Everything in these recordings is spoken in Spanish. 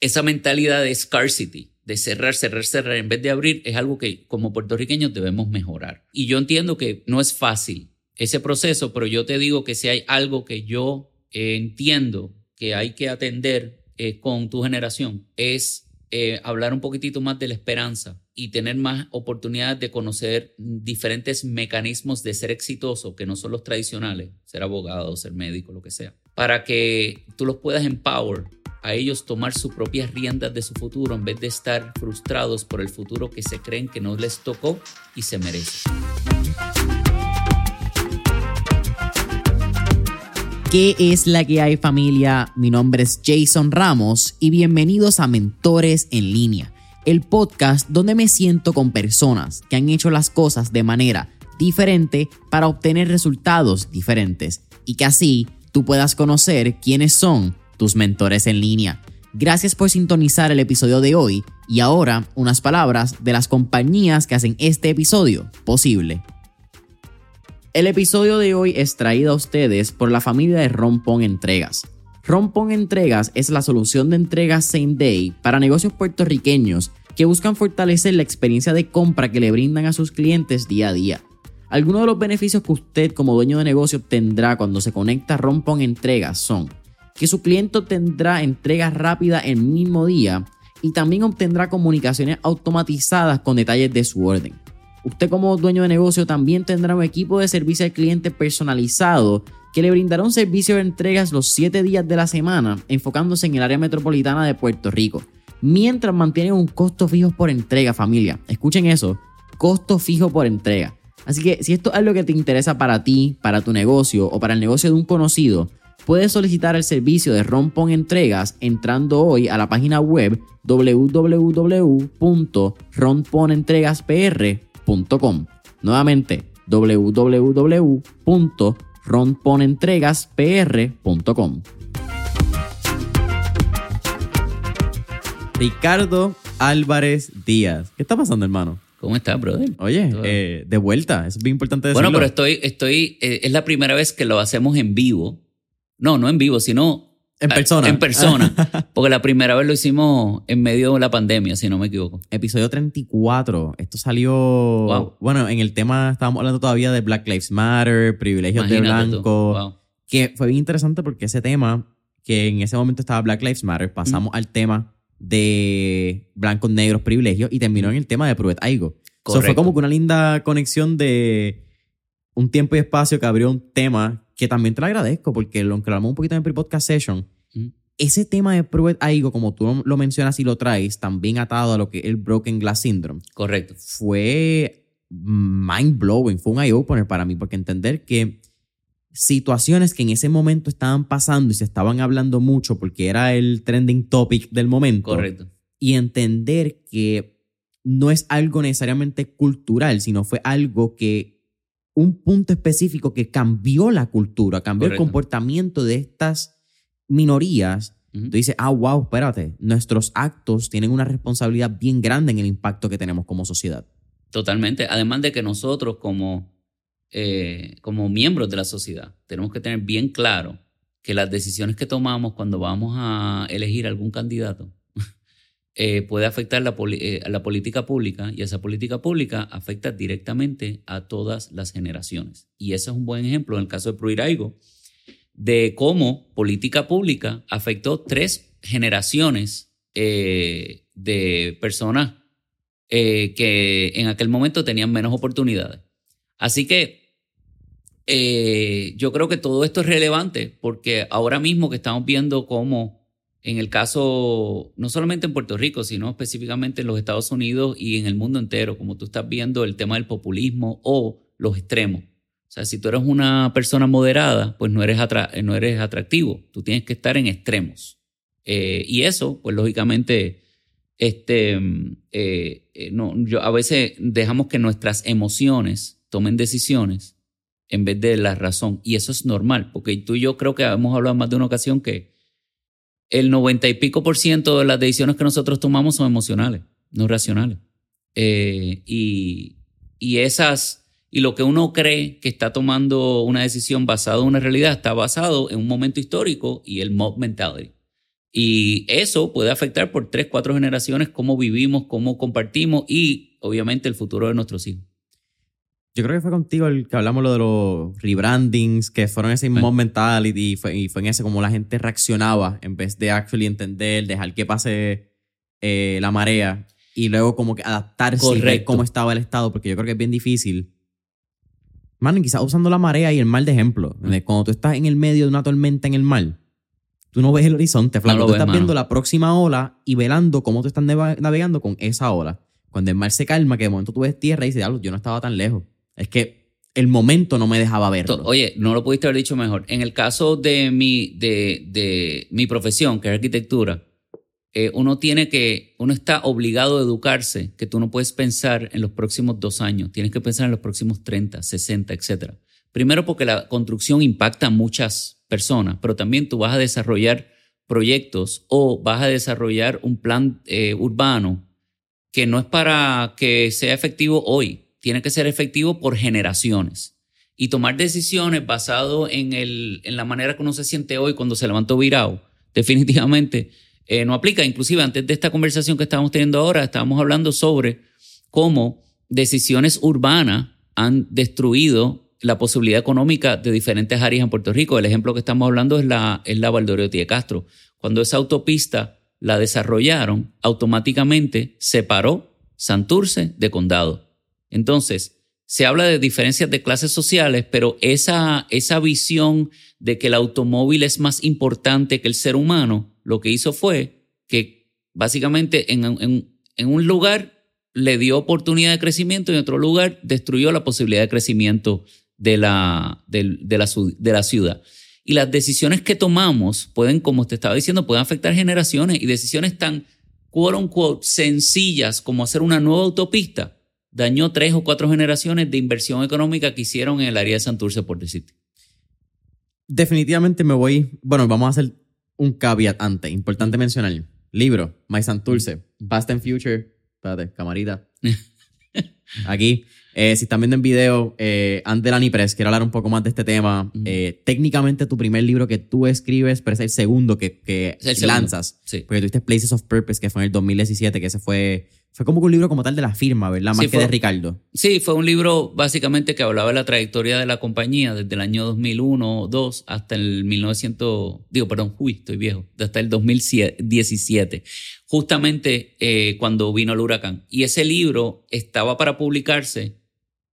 esa mentalidad de scarcity, de cerrar, cerrar, cerrar, en vez de abrir, es algo que como puertorriqueños debemos mejorar. Y yo entiendo que no es fácil ese proceso, pero yo te digo que si hay algo que yo entiendo que hay que atender eh, con tu generación, es eh, hablar un poquitito más de la esperanza y tener más oportunidades de conocer diferentes mecanismos de ser exitoso que no son los tradicionales, ser abogado, ser médico, lo que sea, para que tú los puedas empower a ellos tomar sus propias riendas de su futuro en vez de estar frustrados por el futuro que se creen que no les tocó y se merece. ¿Qué es la que hay familia? Mi nombre es Jason Ramos y bienvenidos a Mentores en línea, el podcast donde me siento con personas que han hecho las cosas de manera diferente para obtener resultados diferentes y que así tú puedas conocer quiénes son tus mentores en línea. Gracias por sintonizar el episodio de hoy y ahora unas palabras de las compañías que hacen este episodio posible. El episodio de hoy es traído a ustedes por la familia de Rompón Entregas. Rompón Entregas es la solución de entregas same day para negocios puertorriqueños que buscan fortalecer la experiencia de compra que le brindan a sus clientes día a día. Algunos de los beneficios que usted como dueño de negocio obtendrá cuando se conecta a Rompón Entregas son que su cliente tendrá entregas rápidas el mismo día y también obtendrá comunicaciones automatizadas con detalles de su orden Usted como dueño de negocio también tendrá un equipo de servicio al cliente personalizado que le brindará un servicio de entregas los 7 días de la semana, enfocándose en el área metropolitana de Puerto Rico, mientras mantiene un costo fijo por entrega, familia. Escuchen eso, costo fijo por entrega. Así que si esto es algo que te interesa para ti, para tu negocio o para el negocio de un conocido, puedes solicitar el servicio de Rompon Entregas entrando hoy a la página web www.romponentregaspr.com Nuevamente, www.ronponentregaspr.com. Ricardo Álvarez Díaz. ¿Qué está pasando, hermano? ¿Cómo estás, brother? Oye, eh, de vuelta, es bien importante decirlo. Bueno, pero estoy, estoy, eh, es la primera vez que lo hacemos en vivo. No, no en vivo, sino en persona. En persona. Porque la primera vez lo hicimos en medio de la pandemia, si no me equivoco. Episodio 34. Esto salió. Bueno, en el tema estábamos hablando todavía de Black Lives Matter, privilegios de blanco. Que fue bien interesante porque ese tema, que en ese momento estaba Black Lives Matter, pasamos al tema de blancos, negros, privilegios y terminó en el tema de Pruet Aigo. Eso fue como que una linda conexión de un tiempo y espacio que abrió un tema que también te lo agradezco porque lo que hablamos un poquito en el pre-podcast session, ese tema de Pruitt Aigo, como tú lo mencionas y lo traes, también atado a lo que es el Broken Glass Syndrome. Correcto. Fue mind blowing, fue un eye-opener para mí, porque entender que situaciones que en ese momento estaban pasando y se estaban hablando mucho porque era el trending topic del momento. Correcto. Y entender que no es algo necesariamente cultural, sino fue algo que un punto específico que cambió la cultura, cambió el comportamiento de estas minorías, tú dices, ah, wow, espérate, nuestros actos tienen una responsabilidad bien grande en el impacto que tenemos como sociedad. Totalmente. Además de que nosotros como, eh, como miembros de la sociedad tenemos que tener bien claro que las decisiones que tomamos cuando vamos a elegir algún candidato eh, puede afectar la, eh, la, política pública y esa política pública afecta directamente a todas las generaciones. Y ese es un buen ejemplo en el caso de Pruiraigo de cómo política pública afectó tres generaciones eh, de personas que en aquel momento tenían menos oportunidades. Así que yo creo que todo esto es relevante porque ahora mismo que estamos viendo cómo en el caso, no solamente en Puerto Rico, sino específicamente en los Estados Unidos y en el mundo entero, como tú estás viendo el tema del populismo o los extremos. O sea, si tú eres una persona moderada, pues no eres, no eres atractivo, tú tienes que estar en extremos. Eh, y eso, pues lógicamente, este, eh, eh, no, yo, a veces dejamos que nuestras emociones tomen decisiones en vez de la razón. Y eso es normal, porque tú y yo creo que hemos hablado más de una ocasión que el noventa y pico por ciento de las decisiones que nosotros tomamos son emocionales, no racionales. Eh, y, esas, y lo que uno cree que está tomando una decisión basada en una realidad está basado en un momento histórico y el mob mentality. Y eso puede afectar por tres, cuatro generaciones cómo vivimos, cómo compartimos y obviamente el futuro de nuestros hijos. Yo creo que fue contigo el que hablamos lo de los rebrandings, que fueron ese mob mentality y fue, y fue en ese como la gente reaccionaba en vez de actually entender, dejar que pase eh, la marea y luego como que adaptarse y ver cómo estaba el estado, porque yo creo que es bien difícil. Man, quizás usando la marea y el mar de ejemplo. Cuando tú estás en el medio de una tormenta en el mar, tú no ves el horizonte, flaco. tú estás viendo la próxima ola y velando cómo tú estás navegando con esa ola. Cuando el mar se calma, que de momento tú ves tierra y dices, yo no estaba tan lejos. Es que el momento no me dejaba verlo. Oye, no lo pudiste haber dicho mejor. En el caso de mi, de, de mi profesión, que es arquitectura, eh, uno tiene que, uno está obligado a educarse, que tú no puedes pensar en los próximos dos años, tienes que pensar en los próximos 30, 60, etc. Primero porque la construcción impacta a muchas personas, pero también tú vas a desarrollar proyectos o vas a desarrollar un plan eh, urbano que no es para que sea efectivo hoy, tiene que ser efectivo por generaciones. Y tomar decisiones basado en, el, en la manera que uno se siente hoy cuando se levantó virado, definitivamente eh, no aplica. Inclusive antes de esta conversación que estamos teniendo ahora, estábamos hablando sobre cómo decisiones urbanas han destruido la posibilidad económica de diferentes áreas en Puerto Rico. El ejemplo que estamos hablando es la, es la de Castro. Cuando esa autopista la desarrollaron, automáticamente separó Santurce de Condado. Entonces, se habla de diferencias de clases sociales, pero esa, esa visión de que el automóvil es más importante que el ser humano lo que hizo fue que básicamente en, un lugar le dio oportunidad de crecimiento y en otro lugar destruyó la posibilidad de crecimiento de la, de, la, ciudad. Y las decisiones que tomamos pueden, como te estaba diciendo, pueden afectar generaciones y decisiones tan, quote unquote, sencillas como hacer una nueva autopista, dañó tres o cuatro generaciones de inversión económica que hicieron en el área de Santurce, por decirte. Definitivamente me voy, bueno, vamos a hacer un caveat antes, importante mencionar. Libro, My Santurce, Past and Future. Espérate, camarita. Aquí. Eh, si están viendo en video, eh, Andelani Press, quiero hablar un poco más de este tema. Eh, técnicamente, tu primer libro que tú escribes, pero es el segundo que, que lanzas. Sí. Porque tuviste Places of Purpose, que fue en el 2017, que ese fue fue como un libro como tal de la firma, ¿verdad? Más que de Ricardo. Sí, fue un libro básicamente que hablaba de la trayectoria de la compañía desde el año 2001 o 2 hasta el 1900, digo, perdón, uy, estoy viejo, hasta el 2017, justamente eh, cuando vino el huracán. Y ese libro estaba para publicarse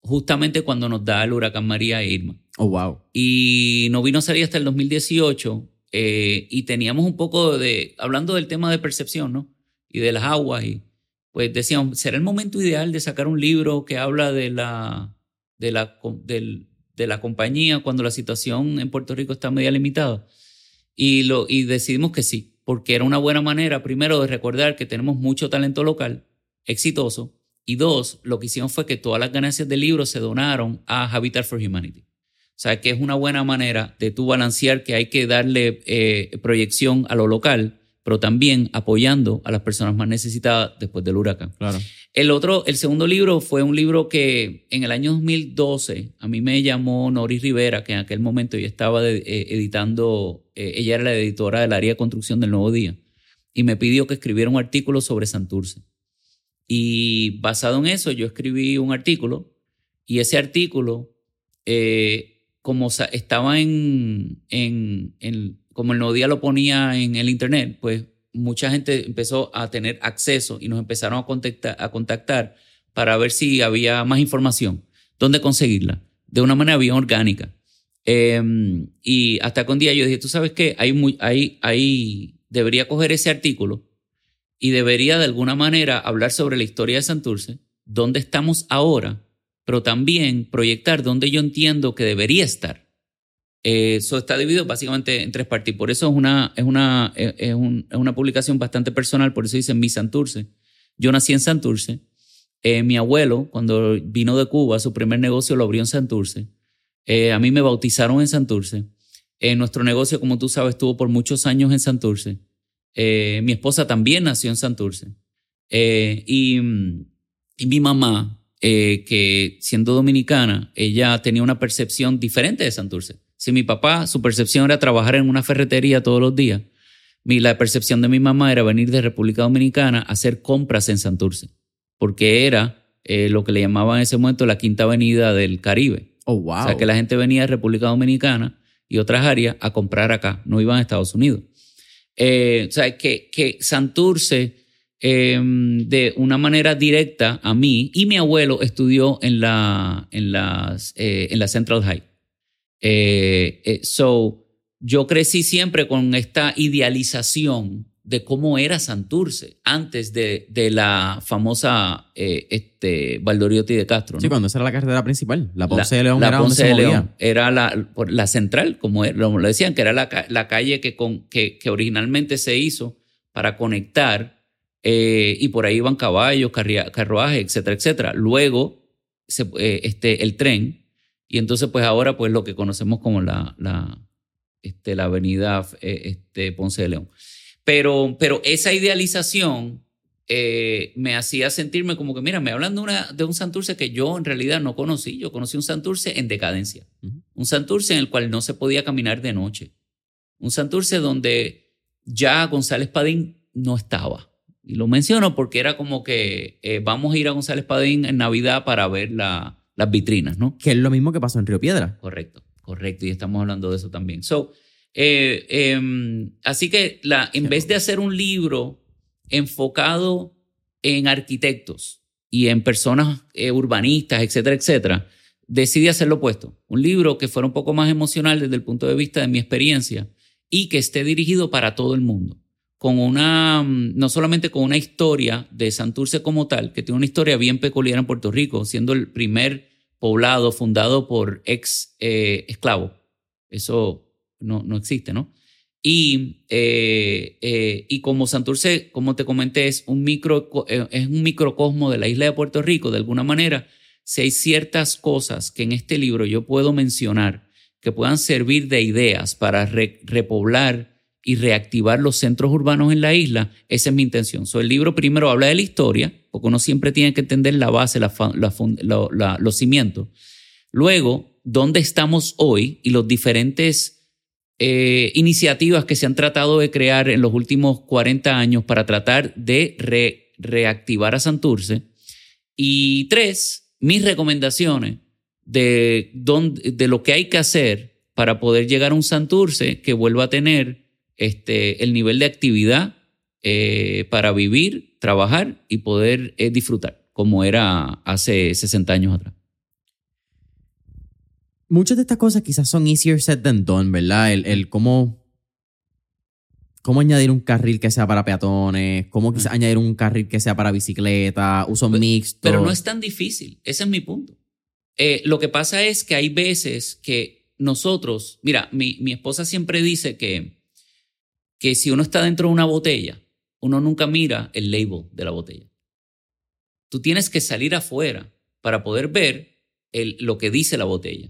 justamente cuando nos da el huracán María e Irma. Oh, wow. Y no vino a salir hasta el 2018 eh, y teníamos un poco de, hablando del tema de percepción, ¿no? Y de las aguas y pues decíamos, ¿será el momento ideal de sacar un libro que habla de la, de la, de la compañía cuando la situación en Puerto Rico está media limitada? Y, lo, y decidimos que sí, porque era una buena manera, primero, de recordar que tenemos mucho talento local, exitoso, y dos, lo que hicimos fue que todas las ganancias del libro se donaron a Habitat for Humanity. O sea, que es una buena manera de tú balancear que hay que darle eh, proyección a lo local, pero también apoyando a las personas más necesitadas después del huracán. Claro. El otro, el segundo libro fue un libro que en el año 2012 a mí me llamó Noris Rivera, que en aquel momento yo estaba eh, editando, eh, ella era la editora del área de construcción del Nuevo Día, y me pidió que escribiera un artículo sobre Santurce. Y basado en eso, yo escribí un artículo, y ese artículo, eh, como estaba en, en, en como el Nuevo Día lo ponía en el Internet, pues mucha gente empezó a tener acceso y nos empezaron a contactar, a contactar para ver si había más información, dónde conseguirla, de una manera bien orgánica. Em, y hasta que un día yo dije, tú sabes qué, hay, hay, hay, debería coger ese artículo y debería de alguna manera hablar sobre la historia de Santurce, dónde estamos ahora, pero también proyectar dónde yo entiendo que debería estar. Eso eh, está dividido básicamente en tres partes. Por eso es una, es, una, es, una publicación bastante personal, por eso dice mi Santurce. Yo nací en Santurce. Eh, mi abuelo, cuando vino de Cuba, su primer negocio lo abrió en Santurce. Eh, a mí me bautizaron en Santurce. nuestro negocio, como tú sabes, estuvo por muchos años en Santurce. mi esposa también nació en Santurce. Y, y, mi mamá, que siendo dominicana, ella tenía una percepción diferente de Santurce. Si mi papá, su percepción era trabajar en una ferretería todos los días, mi, la percepción de mi mamá era venir de República Dominicana a hacer compras en Santurce, porque era eh, lo que le llamaban en ese momento la quinta avenida del Caribe. Oh, wow. O sea, que la gente venía de República Dominicana y otras áreas a comprar acá, no iban a Estados Unidos. Eh, o sea, que, que Santurce, eh, de una manera directa a mí, y mi abuelo estudió en la, en las, eh, en la Central High. Eh, eh, so, yo crecí siempre con esta idealización de cómo era Santurce antes de, de la famosa eh, este, Valdoriotti de Castro. ¿no? Sí, cuando esa era la carretera principal. La Ponce de León la era Ponce donde de León era la, la central, como lo, decían, que era la, la calle que, con, que, que originalmente se hizo para conectar eh, y por ahí iban caballos, carruajes, etcétera, etcétera. Luego se- eh, este, el tren y entonces pues ahora pues lo que conocemos como la, la, este, la avenida eh, este, Ponce de León. Pero, pero esa idealización eh, me hacía sentirme como que, mira, me hablan de, una, de un Santurce que yo en realidad no conocí. Yo conocí un Santurce en decadencia. Un Santurce en el cual no se podía caminar de noche. Un Santurce donde ya González Padín no estaba. Y lo menciono porque era como que eh, vamos a ir a González Padín en Navidad para ver la- las vitrinas, ¿no? Que es lo mismo que pasó en Río Piedra. Correcto, correcto. Y estamos hablando de eso también. So, eh, em, así que la, en vez de hacer un libro enfocado en arquitectos y en personas eh, urbanistas, etcétera, etcétera, decidí hacer lo opuesto. Un libro que fuera un poco más emocional desde el punto de vista de mi experiencia y que esté dirigido para todo el mundo. Con una, mm, no solamente con una historia de Santurce como tal, que tiene una historia bien peculiar en Puerto Rico, siendo el primer poblado fundado por ex eh, esclavos. Eso no, no existe, ¿no? Y, eh, eh, y como Santurce, como te comenté, es un, micro, eh, es un microcosmo de la isla de Puerto Rico, de alguna manera, si hay ciertas cosas que en este libro yo puedo mencionar que puedan servir de ideas para re- repoblar y reactivar los centros urbanos en la isla, esa es mi intención. So, el libro primero habla de la historia, porque uno siempre tiene que entender la base, la la la- los cimientos. Luego, dónde estamos hoy y los diferentes eh, iniciativas que se han tratado de crear en los últimos 40 años para tratar de re- reactivar a Santurce. Y tres, mis recomendaciones de, dónde- de lo que hay que hacer para poder llegar a un Santurce que vuelva a tener este, el nivel de actividad eh, para vivir, trabajar y poder eh, disfrutar, como era hace 60 años atrás. Muchas de estas cosas quizás son easier said than done, ¿verdad? El, el cómo, cómo añadir un carril que sea para peatones, cómo quizás añadir un carril que sea para bicicleta, uso mixto. Pero no es tan difícil, ese es mi punto. Eh, lo que pasa es que hay veces que nosotros, mira, mi, mi esposa siempre dice que, que si uno está dentro de una botella, uno nunca mira el label de la botella. Tú tienes que salir afuera para poder ver el- lo que dice la botella.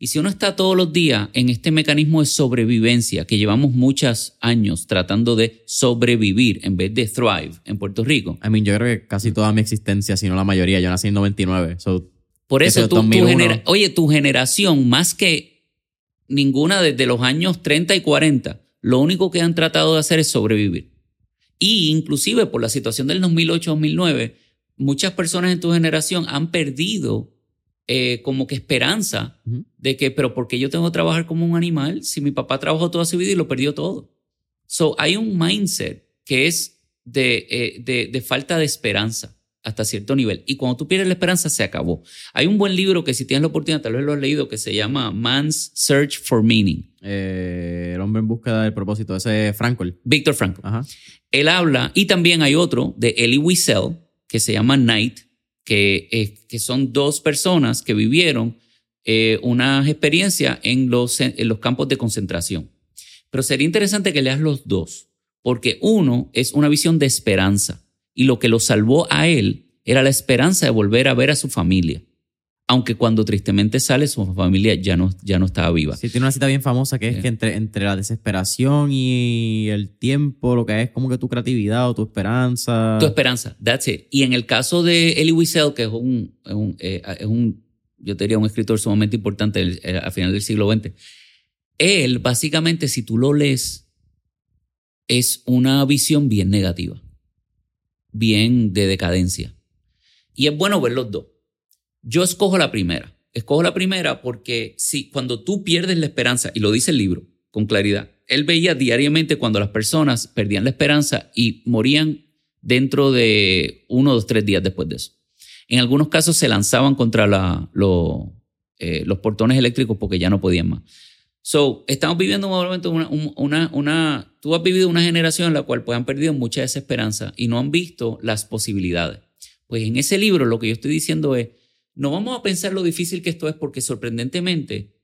Y si uno está todos los días en este mecanismo de sobrevivencia que llevamos muchos años tratando de sobrevivir en vez de thrive en Puerto Rico, I mean, yo creo que casi toda mi existencia, si no la mayoría, yo nací en 99. So, Por eso es tú, tu 2001. genera- oye, tu generación, más que ninguna desde los años 30 y 40, lo único que han tratado de hacer es sobrevivir. Y inclusive por la situación del 2008-2009, muchas personas en tu generación han perdido eh, como que esperanza de que, pero ¿por qué yo tengo que trabajar como un animal si mi papá trabajó toda su vida y lo perdió todo? So, hay un mindset que es de, eh, de, de falta de esperanza hasta cierto nivel. Y cuando tú pierdes la esperanza, se acabó. Hay un buen libro que si tienes la oportunidad, tal vez lo has leído, que se llama Man's Search for Meaning. eh, el hombre en búsqueda del propósito, ese Frankl. Víctor Frankl. Ajá. Él habla, y también hay otro de Elie Wiesel, que se llama Night, que, eh, que son dos personas que vivieron eh, una experiencia en los, en los campos de concentración. Pero sería interesante que leas los dos, porque uno es una visión de esperanza, y lo que lo salvó a él era la esperanza de volver a ver a su familia, aunque cuando tristemente sale su familia ya no, ya no estaba viva. Sí, tiene una cita bien famosa que es Sí. que entre, entre la desesperación y el tiempo, lo que es como que tu creatividad o tu esperanza. Tu esperanza, that's it. Y en el caso de Elie Wiesel, que es un, es un, eh, es un yo te diría un escritor sumamente importante eh, a final del siglo XX, él básicamente, si tú lo lees, es una visión bien negativa, bien de decadencia. Y es bueno ver los dos. Yo escojo la primera. Escojo la primera porque si cuando tú pierdes la esperanza, y lo dice el libro con claridad, él veía diariamente cuando las personas perdían la esperanza y morían dentro de uno, dos, tres días después de eso. En algunos casos se lanzaban contra la, eh, los portones eléctricos porque ya no podían más. So, estamos viviendo un momento, una, una, una, tú has vivido una generación en la cual pues, han perdido mucha desesperanza y no han visto las posibilidades. Pues en ese libro lo que yo estoy diciendo es, no vamos a pensar lo difícil que esto es porque sorprendentemente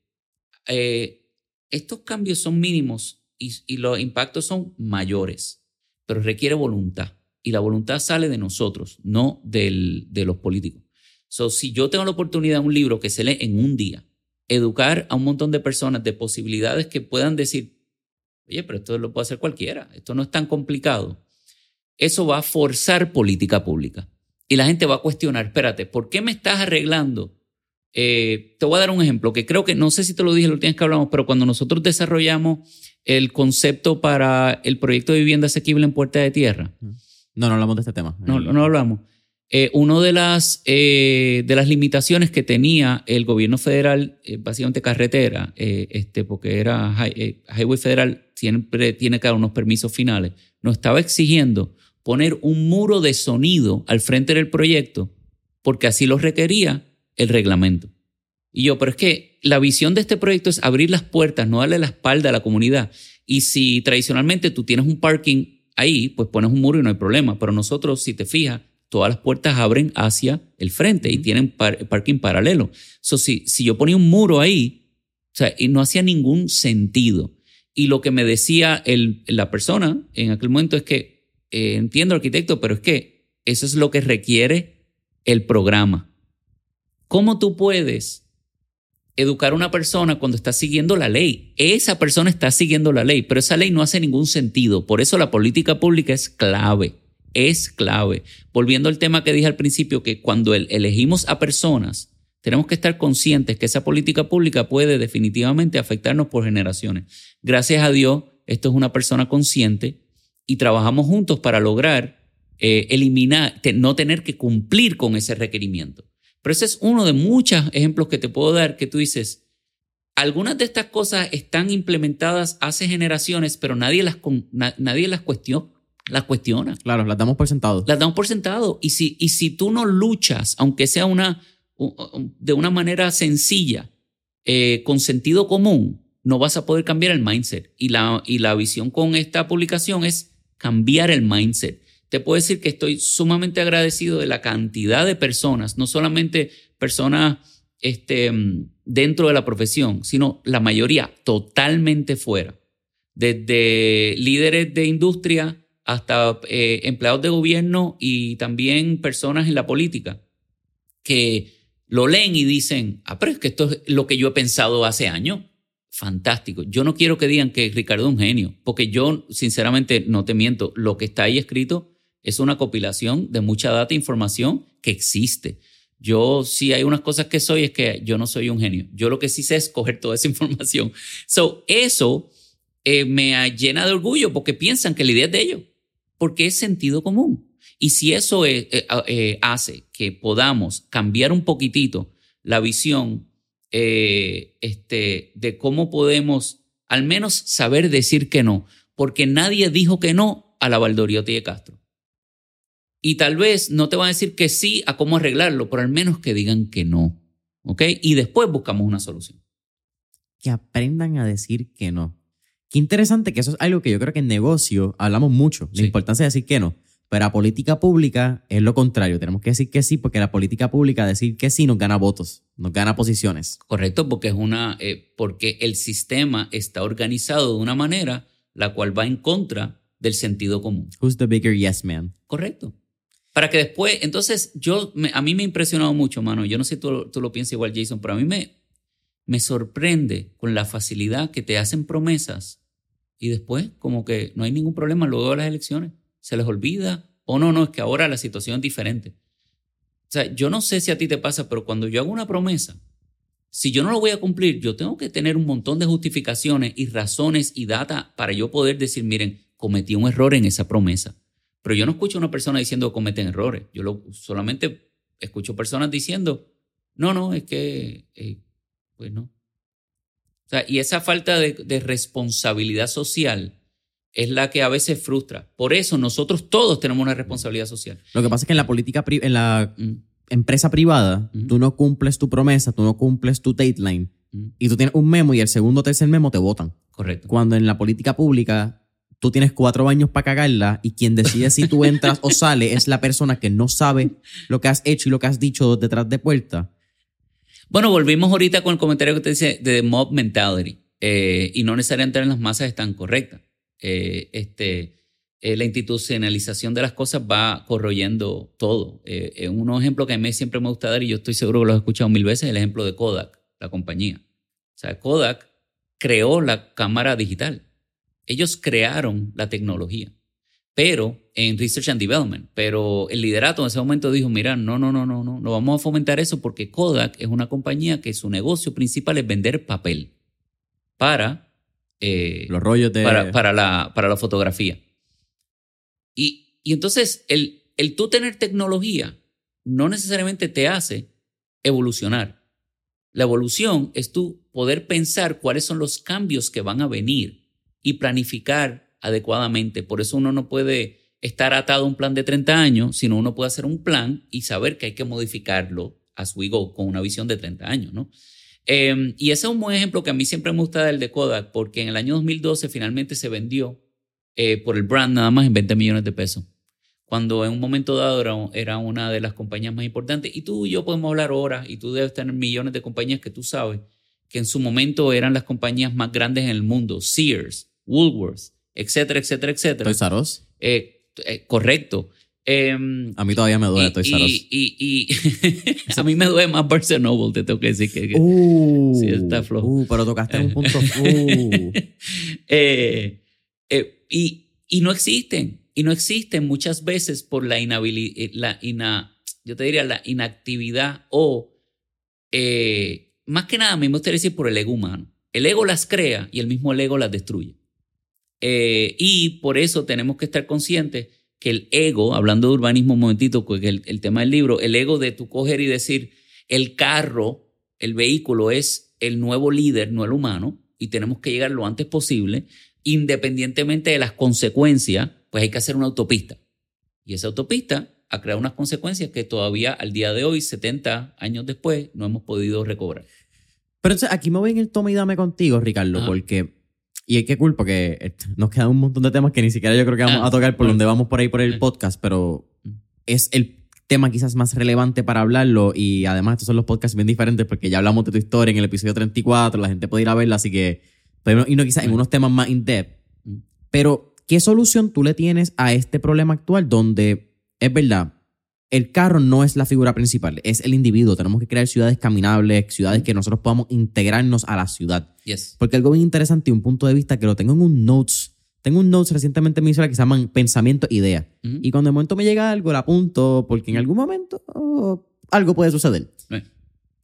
eh, estos cambios son mínimos y, y los impactos son mayores, pero requiere voluntad. Y la voluntad sale de nosotros, no del, de los políticos. So, si yo tengo la oportunidad de un libro que se lee en un día, educar a un montón de personas de posibilidades que puedan decir, oye, pero esto lo puede hacer cualquiera, esto no es tan complicado, eso va a forzar política pública. Y la gente va a cuestionar, espérate, ¿por qué me estás arreglando? Eh, te voy a dar un ejemplo que creo que, no sé si te lo dije lo tienes que hablamos, pero cuando nosotros desarrollamos el concepto para el proyecto de vivienda asequible en Puerta de Tierra, no, no hablamos de este tema. No, no hablamos. Eh, una de las, eh, de las limitaciones que tenía el gobierno federal, eh, básicamente carretera, eh, este, porque era Highway Federal, siempre tiene que dar unos permisos finales, nos estaba exigiendo poner un muro de sonido al frente del proyecto, porque así lo requería el reglamento. Y yo, pero es que la visión de este proyecto es abrir las puertas, no darle la espalda a la comunidad. Y si tradicionalmente tú tienes un parking ahí, pues pones un muro y no hay problema. Pero nosotros, si te fijas, todas las puertas abren hacia el frente y tienen parking paralelo. So, si, si yo ponía un muro ahí, o sea, y no hacía ningún sentido. Y lo que me decía el, la persona en aquel momento es que, eh, entiendo arquitecto, pero es que eso es lo que requiere el programa. ¿Cómo tú puedes educar a una persona cuando está siguiendo la ley. Esa persona está siguiendo la ley, pero esa ley no hace ningún sentido. Por eso la política pública es clave, es clave. Volviendo al tema que dije al principio, que cuando elegimos a personas, tenemos que estar conscientes que esa política pública puede definitivamente afectarnos por generaciones. Gracias a Dios, esto es una persona consciente y trabajamos juntos para lograr eh, eliminar, no tener que cumplir con ese requerimiento. Pero ese es uno de muchos ejemplos que te puedo dar que tú dices, algunas de estas cosas están implementadas hace generaciones, pero nadie las, nadie las, cuestiona, las cuestiona. Claro, las damos por sentado. Las damos por sentado. Y si, y si tú no luchas, aunque sea una, de una manera sencilla, eh, con sentido común, no vas a poder cambiar el mindset. Y la, y la visión con esta publicación es cambiar el mindset te puedo decir que estoy sumamente agradecido de la cantidad de personas, no solamente personas este, dentro de la profesión, sino la mayoría totalmente fuera. Desde líderes de industria hasta eh, empleados de gobierno y también personas en la política que lo leen y dicen, ah, pero es que esto es lo que yo he pensado hace años. Fantástico. Yo no quiero que digan que Ricardo es un genio, porque yo, sinceramente, no te miento, lo que está ahí escrito es una compilación de mucha data e información que existe. Yo sí hay unas cosas que soy, es que yo no soy un genio. Yo lo que sí sé es coger toda esa información. So, eso eh, me llena de orgullo porque piensan que la idea es de ellos, porque es sentido común. Y si eso eh, eh, hace que podamos cambiar un poquitito la visión este, de cómo podemos al menos saber decir que no, porque nadie dijo que no a la Valdoriotti de Castro. Y tal vez no te van a decir que sí a cómo arreglarlo, pero al menos que digan que no. ¿Ok? Y después buscamos una solución. Que aprendan a decir que no. Qué interesante que eso es algo que yo creo que en negocio hablamos mucho, la importancia de decir que no. Pero a política pública es lo contrario. Tenemos que decir que sí, porque la política pública decir que sí nos gana votos, nos gana posiciones. Correcto, porque es una, eh, porque el sistema está organizado de una manera la cual va en contra del sentido común. Who's the bigger yes man? Correcto. Para que después, entonces, yo, a mí me ha impresionado mucho, mano. Yo no sé si tú, tú lo piensas igual, Jason, pero a mí me, me sorprende con la facilidad que te hacen promesas y después, como que no hay ningún problema luego de las elecciones. Se les olvida. O no, no, es que ahora la situación es diferente. O sea, yo no sé si a ti te pasa, pero cuando yo hago una promesa, si yo no lo voy a cumplir, yo tengo que tener un montón de justificaciones y razones y data para yo poder decir, miren, cometió un error en esa promesa. Pero yo no escucho a una persona diciendo que cometen errores. Yo lo, solamente escucho personas diciendo, no, no, es que, eh, pues no. O sea, y esa falta de, de responsabilidad social es la que a veces frustra. Por eso nosotros todos tenemos una responsabilidad social. Lo que pasa es que en la política, en la Mm, empresa privada, Ujú. tú no cumples tu promesa, tú no cumples tu deadline mm, y tú tienes un memo y el segundo o tercer memo te votan. correcto. Cuando en la política pública tú tienes cuatro años para cagarla y quien decide si tú entras o sales es la persona que no sabe lo que has hecho y lo que has dicho detrás de puerta. Bueno, volvimos ahorita con el comentario que te dice de mob mentality. eh, y no necesariamente en las masas están correctas. Eh, este, eh, la institucionalización de las cosas va corroyendo todo. Un ejemplo que a mí siempre me gusta dar, y yo estoy seguro que lo has escuchado mil veces, es el ejemplo de Kodak, la compañía. O sea, Kodak creó la cámara digital. Ellos crearon la tecnología, pero en Research and Development. Pero el liderato en ese momento dijo, mira, no, no, no, no, no, no vamos a fomentar eso porque Kodak es una compañía que su negocio principal es vender papel para, eh, Los rollos de... para, para la, para la fotografía. Y, y entonces el, el tú tener tecnología no necesariamente te hace evolucionar. La evolución es tú poder pensar cuáles son los cambios que van a venir y planificar adecuadamente. Por eso uno no puede estar atado a un plan de 30 años, sino uno puede hacer un plan y saber que hay que modificarlo as we go con una visión de 30 años, ¿no? Eh, y ese es un buen ejemplo que a mí siempre me gusta del de Kodak, porque en el año 2012 finalmente se vendió eh, por el brand nada más en 20 millones de pesos. Cuando en un momento dado era, una de las compañías más importantes. Y tú y yo podemos hablar horas, y tú debes tener millones de compañías que tú sabes que en su momento eran las compañías más grandes en el mundo: Sears, Woolworths, etcétera, etcétera, etcétera. Toys R Us. Eh, eh, correcto. Em, A mí todavía me duele y, Toys R Us. y, y- y- a mí me duele más Noble, te tengo que decir que, que- Uh, Sí, está flojo. uh, pero tocaste en un punto. Uh. Y, y no existen. Y no existen muchas veces por la inhabilidad, la ina, yo te diría la inactividad o más que nada a mí me gustaría decir por el ego humano. El ego las crea y el mismo el ego las destruye. Eh, y por eso tenemos que estar conscientes que el ego, hablando de urbanismo un momentito, porque el, el tema del libro, el ego de tu coger y decir, el carro, el vehículo es el nuevo líder, no el humano, y tenemos que llegar lo antes posible, independientemente de las consecuencias, pues hay que hacer una autopista. Y esa autopista ha creado unas consecuencias que todavía al día de hoy, 70 años después, no hemos podido recobrar. Pero entonces aquí me voy en el toma y dame contigo, Ricardo, Ajá. porque. Y es que cool, porque eh, nos quedan un montón de temas que ni siquiera yo creo que vamos Ah, a tocar por donde vamos por ahí por el podcast, pero Mm. es el tema quizás más relevante para hablarlo y además estos son los podcasts bien diferentes porque ya hablamos de tu historia en el episodio 34, la gente puede ir a verla, así que podemos irnos quizás en Mm. unos temas más in-depth. Mm. Pero, ¿qué solución tú le tienes a este problema actual donde es verdad? El carro no es la figura principal, es el individuo. Tenemos que crear ciudades caminables, ciudades que nosotros podamos integrarnos a la ciudad. Yes. Porque algo bien interesante y un punto de vista que lo tengo en un notes. Tengo un notes recientemente en mi celular que se llaman pensamiento idea. Ujú. Y cuando de momento me llega algo, lo apunto porque en algún momento oh, algo puede suceder. Eh.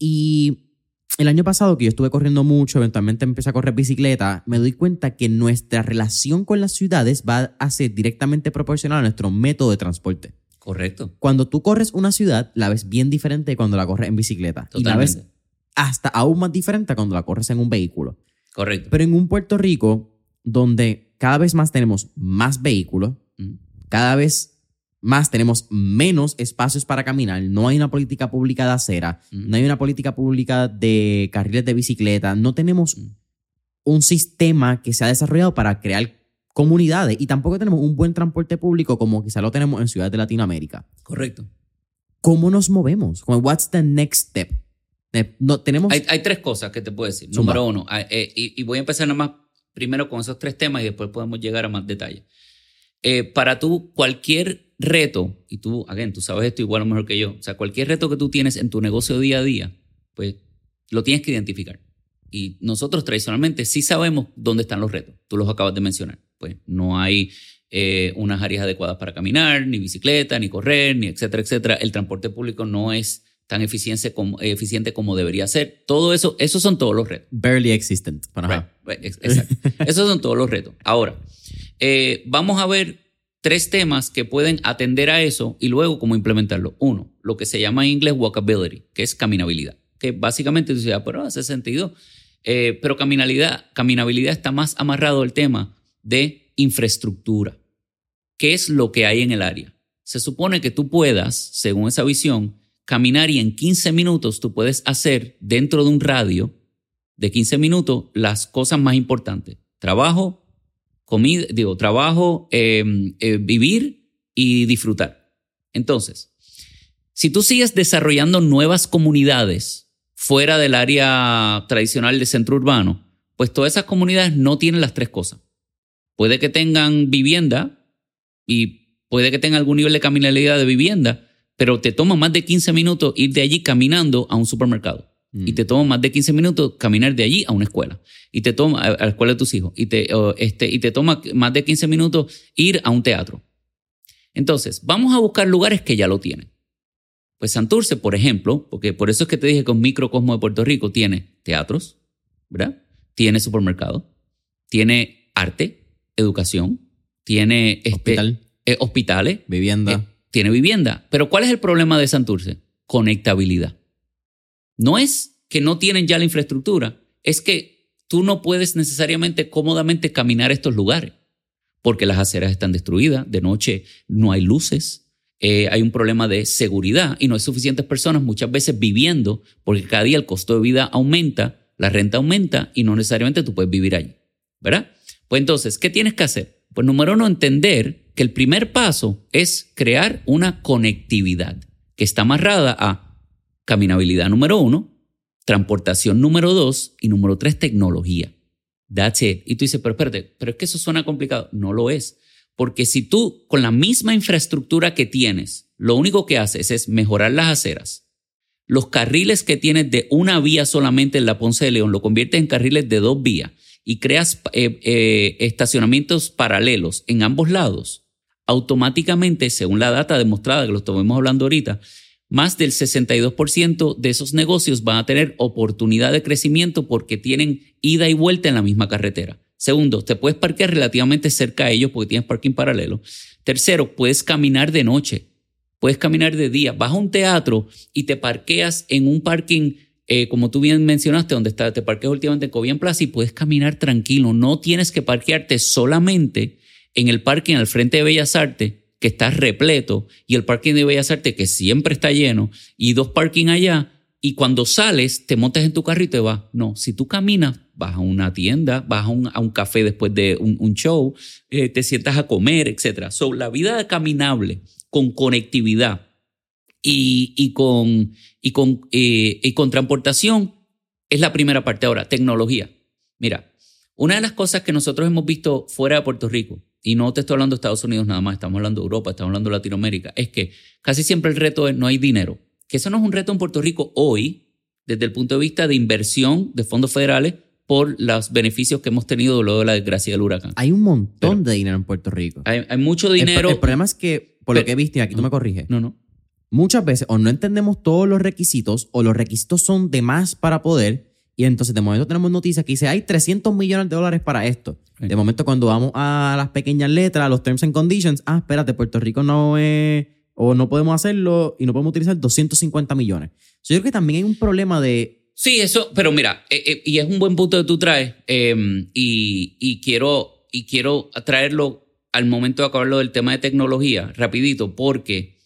Y el año pasado que yo estuve corriendo mucho, eventualmente empecé a correr bicicleta, me doy cuenta que nuestra relación con las ciudades va a ser directamente proporcional a nuestro método de transporte. Correcto. Cuando tú corres una ciudad, la ves bien diferente de cuando la corres en bicicleta. Y la ves Totalmente. hasta aún más diferente cuando la corres en un vehículo. Correcto. Pero en un Puerto Rico donde cada vez más tenemos más vehículos, cada vez más tenemos menos espacios para caminar, no hay una política pública de acera, no hay una política pública de carriles de bicicleta, no tenemos un sistema que se ha desarrollado para crear comunidades y tampoco tenemos un buen transporte público como quizá lo tenemos en ciudades de Latinoamérica. Correcto. ¿Cómo nos movemos? What's the next step? Eh, No, tenemos... Hay, hay tres cosas que te puedo decir. Zumba. Número uno, eh, y, y voy a empezar nada más primero con esos tres temas y después podemos llegar a más detalles. Eh, para tú, cualquier reto, y tú, again, tú sabes esto igual o mejor que yo, o sea, cualquier reto que tú tienes en tu negocio día a día, pues lo tienes que identificar. Y nosotros tradicionalmente sí sabemos dónde están los retos. Tú los acabas de mencionar. Pues no hay eh, unas áreas adecuadas para caminar, ni bicicleta, ni correr, ni etcétera, etcétera. El transporte público no es tan eficiente como, eficiente como debería ser. Todo eso, esos son todos los retos. barely existent. Right, right, ex- exacto. Esos son todos los retos. Ahora, eh, vamos a ver tres temas que pueden atender a eso y luego cómo implementarlo. Uno, lo que se llama en inglés walkability, que es caminabilidad, que básicamente tú dices, ah, pero hace sentido. Eh, pero caminabilidad, caminabilidad está más amarrado al tema de infraestructura. ¿Qué es lo que hay en el área? Se supone que tú puedas, según esa visión, caminar y en 15 minutos tú puedes hacer dentro de un radio de 15 minutos las cosas más importantes. Trabajo, comida, digo, trabajo, em, eh, vivir y disfrutar. Entonces, si tú sigues desarrollando nuevas comunidades fuera del área tradicional de centro urbano, pues todas esas comunidades no tienen las tres cosas. Puede que tengan vivienda y puede que tengan algún nivel de caminabilidad de vivienda, pero te toma más de 15 minutos ir de allí caminando a un supermercado. Mm. Y te toma más de 15 minutos caminar de allí a una escuela. Y te toma a la escuela de tus hijos. Y te, este, y te toma más de 15 minutos ir a un teatro. Entonces, vamos a buscar lugares que ya lo tienen. Pues Santurce, por ejemplo, porque por eso es que te dije que un microcosmo de Puerto Rico tiene teatros, ¿verdad? Tiene supermercado, tiene arte, educación, tiene este, eh, hospitales, vivienda. Eh, tiene vivienda. Pero ¿cuál es el problema de Santurce? Conectabilidad. No es que no tienen ya la infraestructura, es que tú no puedes necesariamente cómodamente caminar estos lugares, porque las aceras están destruidas, de noche no hay luces, eh, hay un problema de seguridad y no hay suficientes personas muchas veces viviendo, porque cada día el costo de vida aumenta, la renta aumenta y no necesariamente tú puedes vivir allí, ¿verdad? Pues entonces, ¿qué tienes que hacer? Pues número uno, entender que el primer paso es crear una conectividad que está amarrada a caminabilidad número uno, transportación número dos y número tres, tecnología. That's it. Y tú dices, pero espérate, pero es que eso suena complicado. No lo es. Porque si tú con la misma infraestructura que tienes, lo único que haces es mejorar las aceras, los carriles que tienes de una vía solamente en la Ponce de León lo conviertes en carriles de dos vías y creas eh, eh, estacionamientos paralelos en ambos lados, automáticamente, según la data demostrada que lo estamos hablando ahorita, más del 62% de esos negocios van a tener oportunidad de crecimiento porque tienen ida y vuelta en la misma carretera. Segundo, te puedes parquear relativamente cerca a ellos porque tienes parking paralelo. Tercero, puedes caminar de noche, puedes caminar de día. Vas a un teatro y te parqueas en un parking eh, como tú bien mencionaste, donde está, te parqueas últimamente en Cobian Plaza y puedes caminar tranquilo. No tienes que parquearte solamente en el parking al frente de Bellas Artes, que está repleto, y el parking de Bellas Artes, que siempre está lleno, y dos parking allá, y cuando sales, te montas en tu carro y te vas. No, si tú caminas, vas a una tienda, vas a un, café después de un, show, eh, te sientas a comer, etc. So, la vida caminable con conectividad y, con, y, con, eh, y con transportación es la primera parte. Ahora, tecnología. Mira, una de las cosas que nosotros hemos visto fuera de Puerto Rico, y no te estoy hablando de Estados Unidos nada más, estamos hablando de Europa, estamos hablando de Latinoamérica, es que casi siempre el reto es no hay dinero. Que eso no es un reto en Puerto Rico hoy, desde el punto de vista de inversión de fondos federales por los beneficios que hemos tenido luego de la desgracia del huracán. Hay un montón de dinero en Puerto Rico. Hay, mucho dinero. El, problema es que, por lo que he visto, y aquí tú me corriges, no, no muchas veces o no entendemos todos los requisitos o los requisitos son de más para poder y entonces de momento tenemos noticias que dice hay 300 millones de dólares para esto. De momento cuando vamos a las pequeñas letras, a los terms and conditions, ah, espérate, Puerto Rico no es o no podemos hacerlo y no podemos utilizar 250 millones. yo creo que también hay un problema de... Sí, eso, pero mira, eh, eh, y es un buen punto que tú traes em, y, y, quiero, y quiero traerlo al momento de acabarlo del tema de tecnología, rapidito, porque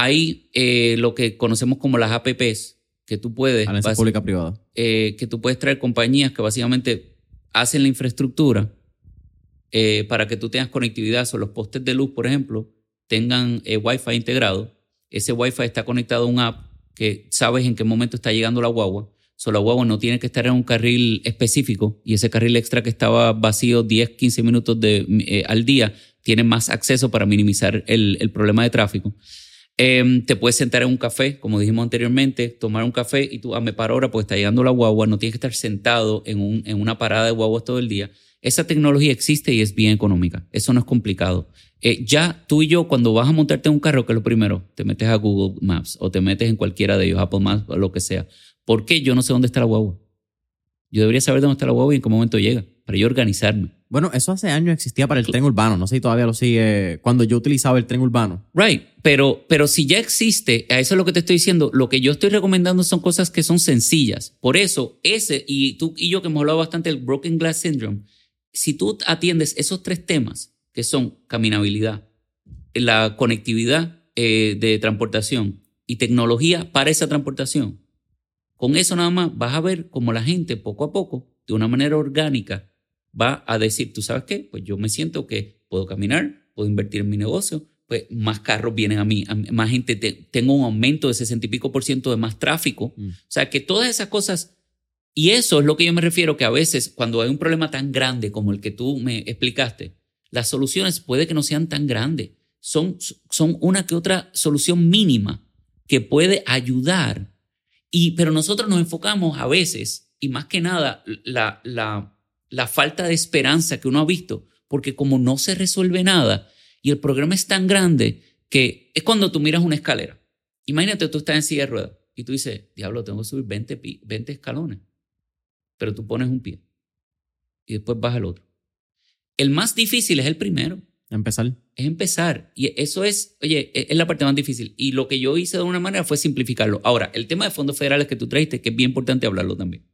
hay eh, lo que conocemos como las APPs, que tú puedes... Alianza pública-privada. Eh, que tú puedes traer compañías que básicamente hacen la infraestructura eh, para que tú tengas conectividad. O los postes de luz, por ejemplo, tengan Wi-Fi integrado. Ese Wi-Fi está conectado a un app que sabes en qué momento está llegando la guagua. So, la guagua no tiene que estar en un carril específico y ese carril extra que estaba vacío 10, 15 minutos de, al día tiene más acceso para minimizar el, el problema de tráfico. Em, te puedes sentar en un café, como dijimos anteriormente, tomar un café y tú, a ah, me paro ahora, pues está llegando la guagua, no tienes que estar sentado en, un, en una parada de guaguas todo el día. Esa tecnología existe y es bien económica. Eso no es complicado. Eh, ya tú y yo, cuando vas a montarte en un carro, que es lo primero, te metes a Google Maps o te metes en cualquiera de ellos, Apple Maps o lo que sea. ¿Por qué yo no sé dónde está la guagua? Yo debería saber dónde está la guagua y en qué momento llega. Para yo organizarme. Bueno, eso hace años existía para el tren urbano. No sé si todavía lo sigue. Cuando yo utilizaba el tren urbano. Right, pero, pero si ya existe, a eso es lo que te estoy diciendo, lo que yo estoy recomendando son cosas que son sencillas. Por eso, ese, y tú y yo que hemos hablado bastante del Broken Glass Syndrome, si tú atiendes esos tres temas, que son caminabilidad, la conectividad eh, de transportación y tecnología para esa transportación, con eso nada más vas a ver cómo la gente poco a poco, de una manera orgánica, va a decir, ¿tú sabes qué? Pues yo me siento que puedo caminar, puedo invertir en mi negocio, pues más carros vienen a mí, más gente, tengo un aumento de 60 y pico por ciento de más tráfico. Mm. O sea, que todas esas cosas, y eso es lo que yo me refiero, que a veces cuando hay un problema tan grande como el que tú me explicaste, las soluciones puede que no sean tan grandes, son, son una que otra solución mínima que puede ayudar. Y, pero nosotros nos enfocamos a veces, y más que nada, la, la, la falta de esperanza que uno ha visto, porque como no se resuelve nada y el programa es tan grande que es cuando tú miras una escalera. Imagínate, tú estás en silla de ruedas y tú dices, diablo, tengo que subir 20, 20 escalones, pero tú pones un pie y después vas al otro. El más difícil es el primero. Empezar. Es empezar. Y eso es, oye, e, es la parte más difícil. Y lo que yo hice de una manera fue simplificarlo. Ahora, el tema de fondos federales que tú trajiste, que es bien importante hablarlo también.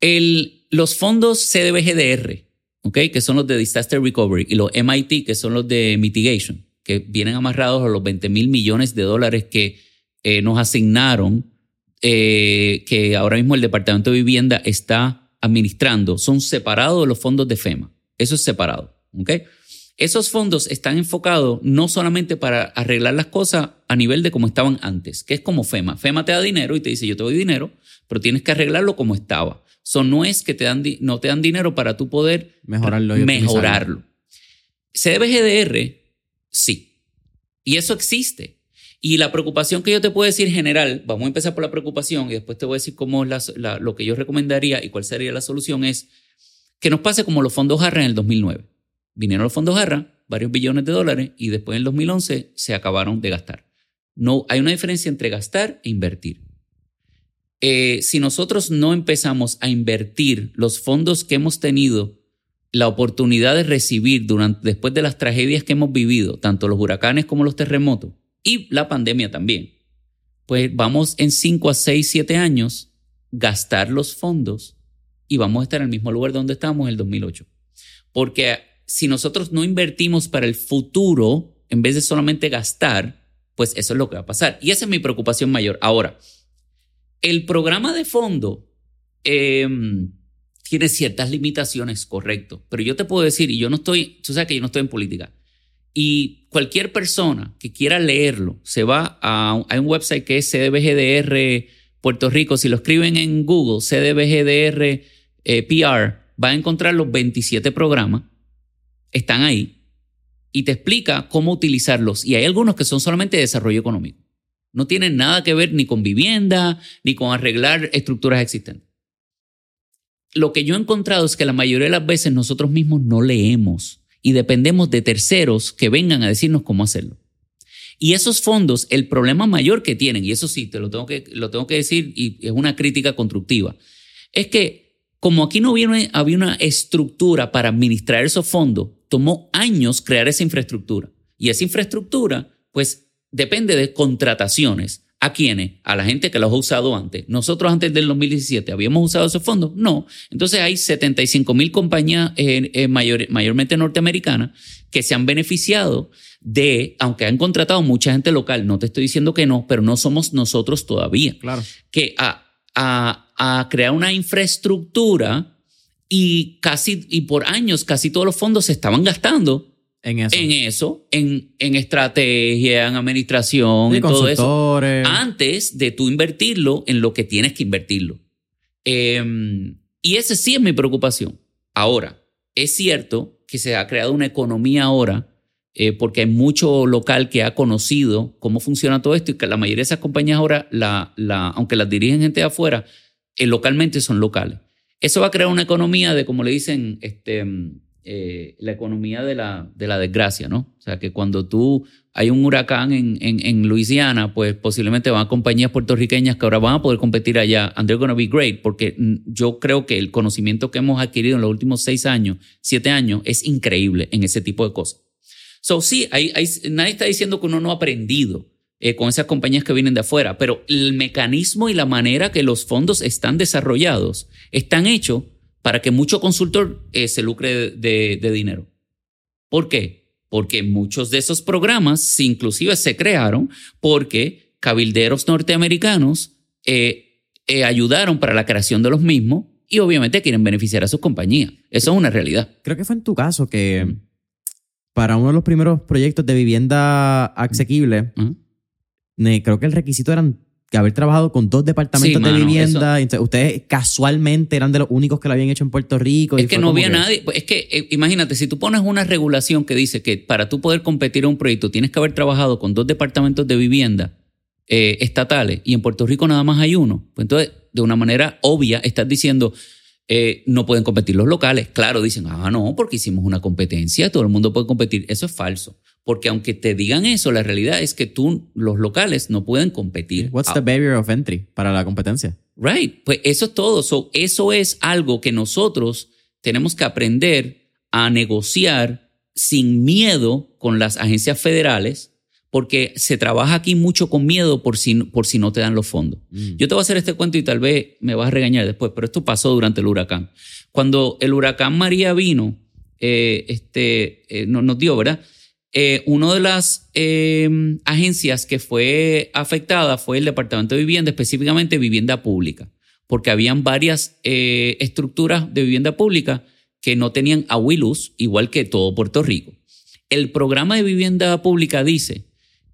El, los fondos CDBGDR, ¿ok? que son los de Disaster Recovery, y los MIT, que son los de Mitigation, que vienen amarrados a los 20 mil millones de dólares que eh, nos asignaron, eh, que ahora mismo el Departamento de Vivienda está administrando, son separados de los fondos de FEMA. Eso es separado. Esos fondos están enfocados no solamente para arreglar las cosas a nivel de como estaban antes, que es como FEMA. FEMA te da dinero y te dice, yo te doy dinero, pero tienes que arreglarlo como estaba. Eso no es que te dan, no te dan dinero para tú poder mejorarlo. Y mejorarlo. CDBGDR, sí. Y eso existe. Y la preocupación que yo te puedo decir general, vamos a empezar por la preocupación y después te voy a decir cómo es lo que yo recomendaría y cuál sería la solución, es que nos pase como los fondos JARRA en el 2009 vinieron los fondos Guerra, varios billones de dólares, y después en el 2011 se acabaron de gastar. No, hay una diferencia entre gastar e invertir. Eh, si nosotros no empezamos a invertir los fondos que hemos tenido la oportunidad de recibir durante, después de las tragedias que hemos vivido, tanto los huracanes como los terremotos, y la pandemia también, pues vamos en 5 a 6, 7 años gastar los fondos y vamos a estar en el mismo lugar donde estábamos en el 2008. Porque si nosotros no invertimos para el futuro, en vez de solamente gastar, pues eso es lo que va a pasar. Y esa es mi preocupación mayor. Ahora, el programa de fondo em, tiene ciertas limitaciones, correcto, pero yo te puedo decir, y yo no estoy, tú sabes que yo no estoy en política, y cualquier persona que quiera leerlo se va a, un website que es CDBGDR Puerto Rico. Si lo escriben en Google, CDBGDR eh, PR, va a encontrar los 27 programas están ahí y te explica cómo utilizarlos. Y hay algunos que son solamente de desarrollo económico. No tienen nada que ver ni con vivienda, ni con arreglar estructuras existentes. Lo que yo he encontrado es que la mayoría de las veces nosotros mismos no leemos y dependemos de terceros que vengan a decirnos cómo hacerlo. Y esos fondos, el problema mayor que tienen, y eso sí, te lo tengo que, lo tengo que decir y es una crítica constructiva, es que como aquí no había una estructura para administrar esos fondos, tomó años crear esa infraestructura. Y esa infraestructura, pues, depende de contrataciones. ¿A quiénes? A la gente que los ha usado antes. Nosotros antes del 2017 habíamos usado esos fondos. No. Entonces hay 75 mil compañías eh, eh, mayormente norteamericanas que se han beneficiado de, aunque han contratado mucha gente local, no te estoy diciendo que no, pero no somos nosotros todavía. Claro. Que a, a, a crear una infraestructura y casi, y por años, casi todos los fondos se estaban gastando en eso, en, eso, en, en estrategia, en administración, en todo eso. Antes de tú invertirlo en lo que tienes que invertirlo. Em, y esa sí es mi preocupación. Ahora, es cierto que se ha creado una economía ahora, eh, porque hay mucho local que ha conocido cómo funciona todo esto y que la mayoría de esas compañías ahora, la, la, aunque las dirigen gente de afuera, eh, localmente son locales. Eso va a crear una economía de, como le dicen, este, eh, la economía de la, de la desgracia, ¿no? O sea, que cuando tú hay un huracán en, en, en, Luisiana, pues posiblemente van compañías puertorriqueñas que ahora van a poder competir allá. And they're going to be great, porque yo creo que el conocimiento que hemos adquirido en los últimos seis años, siete años, es increíble en ese tipo de cosas. So, sí, hay, hay, nadie está diciendo que uno no ha aprendido eh, con esas compañías que vienen de afuera, pero el mecanismo y la manera que los fondos están desarrollados están hechos para que mucho consultor eh, se lucre de, de dinero. ¿Por qué? porque muchos de esos programas inclusive se crearon porque cabilderos norteamericanos eh, eh, ayudaron para la creación de los mismos y obviamente quieren beneficiar a sus compañías. Eso es una realidad. Creo que fue en tu caso que para uno de los primeros proyectos de vivienda asequible, creo que el requisito eran que haber trabajado con dos departamentos de vivienda. ustedes casualmente eran de los únicos que lo habían hecho en Puerto Rico. Es que no había nadie. Es que eh, imagínate, si tú pones una regulación que dice que para tú poder competir en un proyecto tienes que haber trabajado con dos departamentos de vivienda eh, estatales y en Puerto Rico nada más hay uno, pues entonces de una manera obvia estás diciendo eh, no pueden competir los locales. Claro, dicen, ah, no, porque hicimos una competencia, todo el mundo puede competir. Eso es falso. Porque aunque te digan eso, la realidad es que tú, los locales, no pueden competir. What's the barrier of entry para la competencia? Right. Pues eso es todo. eso es algo que nosotros tenemos que aprender a negociar sin miedo con las agencias federales, porque se trabaja aquí mucho con miedo por si, por si no te dan los fondos. Mm. Yo te voy a hacer este cuento y tal vez me vas a regañar después, pero esto pasó durante el huracán. Cuando el huracán María vino, eh, este, eh, nos dio, ¿verdad? Eh, una de las em, agencias que fue afectada fue el Departamento de Vivienda, específicamente vivienda pública, porque habían varias eh, estructuras de vivienda pública que no tenían agua y luz, igual que todo Puerto Rico. El programa de vivienda pública dice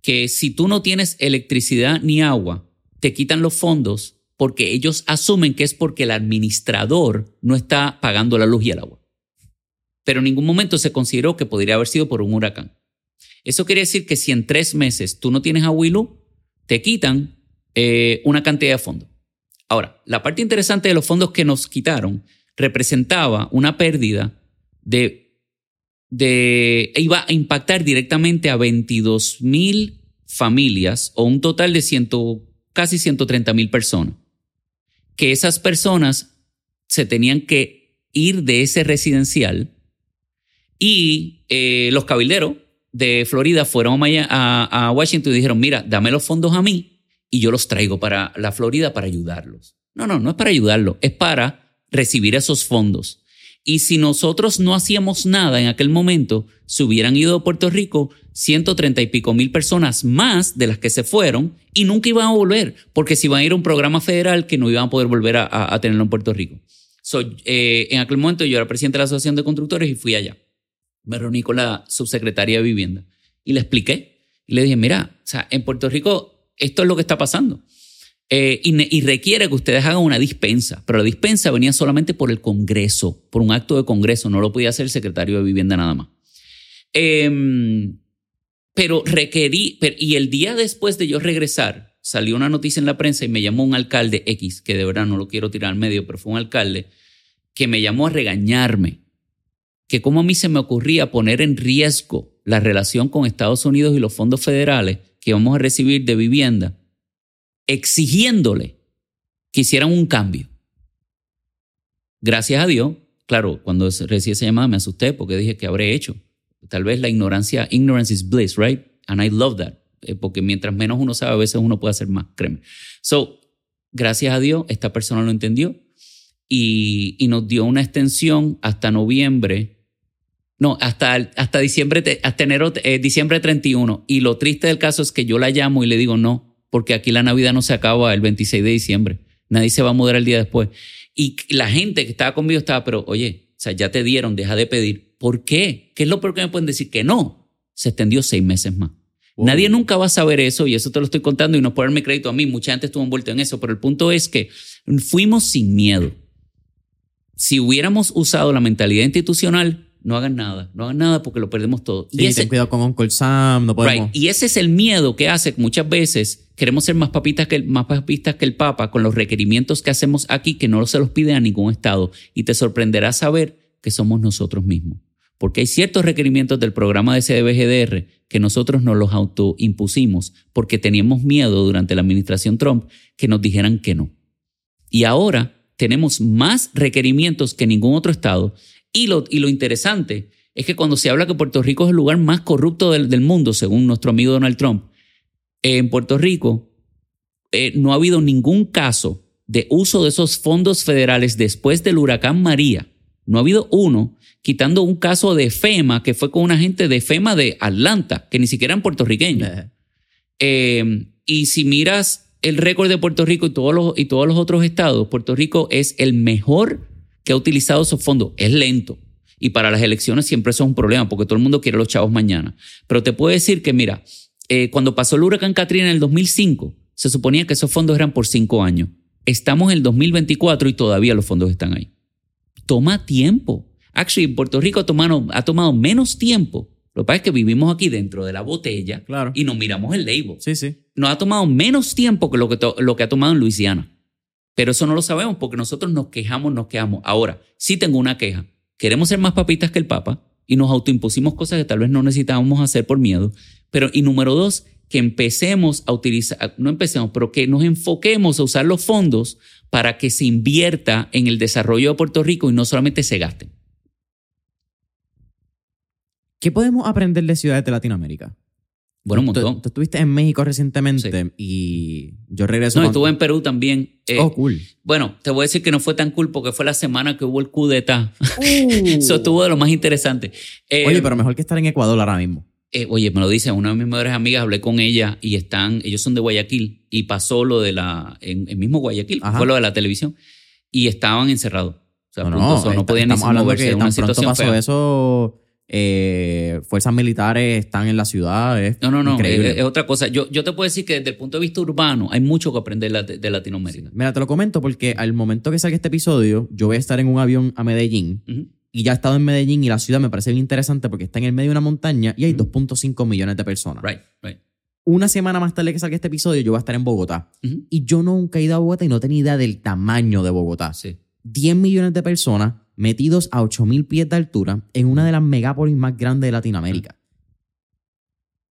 que si tú no tienes electricidad ni agua, te quitan los fondos porque ellos asumen que es porque el administrador no está pagando la luz y el agua. Pero en ningún momento se consideró que podría haber sido por un huracán. Eso quiere decir que si en tres meses tú no tienes a Willu, te quitan eh, una cantidad de fondos. Ahora, la parte interesante de los fondos que nos quitaron representaba una pérdida de, de iba a impactar directamente a 22 mil familias o un total de ciento, casi 130 mil personas. Que esas personas se tenían que ir de ese residencial y eh, los cabilderos de Florida fueron a, Washington y dijeron, mira, dame los fondos a mí y yo los traigo para la Florida para ayudarlos. No, no, no es para ayudarlos, es para recibir esos fondos. Y si nosotros no hacíamos nada en aquel momento, se hubieran ido a Puerto Rico 130 y pico mil personas más de las que se fueron y nunca iban a volver, porque si iban a ir a un programa federal que no iban a poder volver a, tenerlo en Puerto Rico. Eh, en aquel momento yo era presidente de la Asociación de Constructores y fui allá me reuní con la subsecretaria de Vivienda y le expliqué. Y le dije, mira, o sea, en Puerto Rico esto es lo que está pasando. Eh, y, requiere que ustedes hagan una dispensa, pero la dispensa venía solamente por el Congreso, por un acto de Congreso, no lo podía hacer el secretario de Vivienda nada más. Em, pero requerí, y el día después de yo regresar, salió una noticia en la prensa y me llamó un alcalde X, que de verdad no lo quiero tirar al medio, pero fue un alcalde, que me llamó a regañarme que como a mí se me ocurría poner en riesgo la relación con Estados Unidos y los fondos federales que vamos a recibir de vivienda, exigiéndole que hicieran un cambio. Gracias a Dios, claro, cuando recibí esa llamada me asusté porque dije que habré hecho. Tal vez la ignorancia, ignorance is bliss, right? And I love that. Eh, porque mientras menos uno sabe, a veces uno puede hacer más, créeme. So, gracias a Dios, esta persona lo entendió y, y nos dio una extensión hasta noviembre no, hasta, hasta diciembre, hasta enero, eh, diciembre 31. Y lo triste del caso es que yo la llamo y le digo no, porque aquí la Navidad no se acaba el 26 de diciembre. Nadie se va a mudar el día después. Y la gente que estaba conmigo estaba, pero oye, o sea, ya te dieron, deja de pedir. ¿Por qué? ¿Qué es lo peor que me pueden decir? Que no. Se extendió seis meses más. Nadie nunca va a saber eso y eso te lo estoy contando y no ponerme crédito a mí. Mucha gente estuvo envuelta en eso, pero el punto es que fuimos sin miedo. Si hubiéramos usado la mentalidad institucional, no hagan nada, no hagan nada porque lo perdemos todo. y ese, ten cuidado con Uncle Sam, no podemos. Y ese es el miedo que hace que muchas veces queremos ser más papitas que el, más papistas que el Papa con los requerimientos que hacemos aquí que no se los pide a ningún Estado. Y te sorprenderá saber que somos nosotros mismos. porque hay ciertos requerimientos del programa de CDBGDR que nosotros nos los autoimpusimos porque teníamos miedo durante la administración Trump que nos dijeran que no. Y ahora tenemos más requerimientos que ningún otro estado. Y lo, y lo interesante es que cuando se habla que Puerto Rico es el lugar más corrupto del, del mundo, según nuestro amigo Donald Trump, en Puerto Rico eh, no ha habido ningún caso de uso de esos fondos federales después del huracán María. No ha habido uno, quitando un caso de FEMA, que fue con una gente de FEMA de Atlanta, que ni siquiera eran puertorriqueños. Eh, y si miras el récord de Puerto Rico y todos, los, y todos los otros estados, Puerto Rico es el mejor que ha utilizado esos fondos. Es lento. Y para las elecciones siempre eso es un problema, porque todo el mundo quiere los chavos mañana. Pero te puedo decir que, mira, eh, cuando pasó el huracán Katrina en el 2005, se suponía que esos fondos eran por cinco años. Estamos en el 2024 y todavía los fondos están ahí. Toma tiempo. Actually, Puerto Rico ha tomado, ha tomado menos tiempo. Lo que pasa es que vivimos aquí dentro de la botella Claro. y nos miramos el label. Sí, sí. Nos ha tomado menos tiempo que lo que, lo que ha tomado en Luisiana. Pero eso no lo sabemos porque nosotros nos quejamos, nos quejamos. Ahora, sí tengo una queja. Queremos ser más papitas que el Papa y nos autoimpusimos cosas que tal vez no necesitábamos hacer por miedo. Pero, y número dos, que empecemos a utilizar, no empecemos, pero que nos enfoquemos a usar los fondos para que se invierta en el desarrollo de Puerto Rico y no solamente se gasten. ¿Qué podemos aprender de ciudades de Latinoamérica? Bueno, un Tú, montón. tú estuviste en México recientemente y yo regreso. No, cuando- estuve en Perú también. Eh, Oh, cool. Bueno, te voy a decir que no fue tan cool porque fue la semana que hubo el coup d'etat. Eso estuvo de lo más interesante. Eh, Oye, pero mejor que estar en Ecuador ahora mismo. eh, oye, me lo dice una de mis mejores amigas, hablé con ella y están, ellos son de Guayaquil y pasó lo de la, en el mismo Guayaquil, Ajá. fue lo de la televisión y estaban encerrados. O sea, No, punto, no, no está- podían ni estamos hablando de moverse, que una tan pronto situación pasó fea. eso, eh, fuerzas militares están en la ciudad. es No, no, no, es, es otra cosa. Yo, yo te puedo decir que desde el punto de vista urbano hay mucho que aprender de, de Latinoamérica. Mira, te lo comento porque al momento que salga este episodio, yo voy a estar en un avión a Medellín y ya he estado en Medellín y la ciudad me parece bien interesante porque está en el medio de una montaña y hay Ujú. 2.5 millones de personas. Right, right. Una semana más tarde que salga este episodio, yo voy a estar en Bogotá. Y yo nunca he ido a Bogotá y no tenía idea del tamaño de Bogotá. Sí. 10 millones de personas metidos a 8000 pies de altura en una de las megápolis más grandes de Latinoamérica.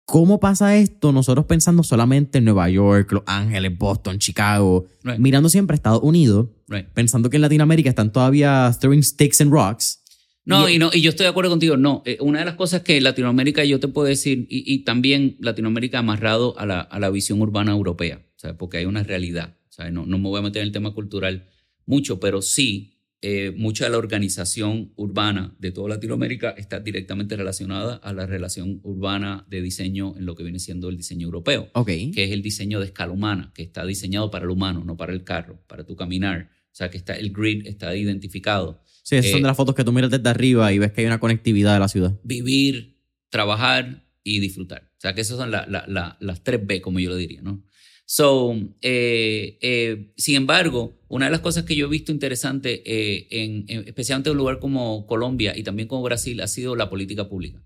¿Cómo pasa esto? Nosotros pensando solamente en Nueva York, Los Ángeles, Boston, Chicago, Right. mirando siempre a Estados Unidos, Right. pensando que en Latinoamérica están todavía throwing sticks and rocks. No, y, no, y yo estoy de acuerdo contigo. No, eh, una de las cosas que Latinoamérica, yo te puedo decir, y, y también Latinoamérica amarrado a la, a la visión urbana europea, ¿sabes? porque hay una realidad. ¿sabes? No, no me voy a meter en el tema cultural mucho, pero sí, eh, mucha de la organización urbana de toda Latinoamérica está directamente relacionada a la relación urbana de diseño en lo que viene siendo el diseño europeo Ok. que es el diseño de escala humana, que está diseñado para el humano, no para el carro, para tu caminar. O sea, que está, el grid está identificado. Sí, esas son Eh, de las fotos que tú miras desde arriba y ves que hay una conectividad de la ciudad. Vivir, trabajar y disfrutar. O sea, que esas son la- la- la- las tres B, como yo lo diría, ¿no? So, eh, eh, sin embargo, una de las cosas que yo he visto interesante, eh, en, en- especialmente en un lugar como Colombia y también como Brasil, ha sido la política pública.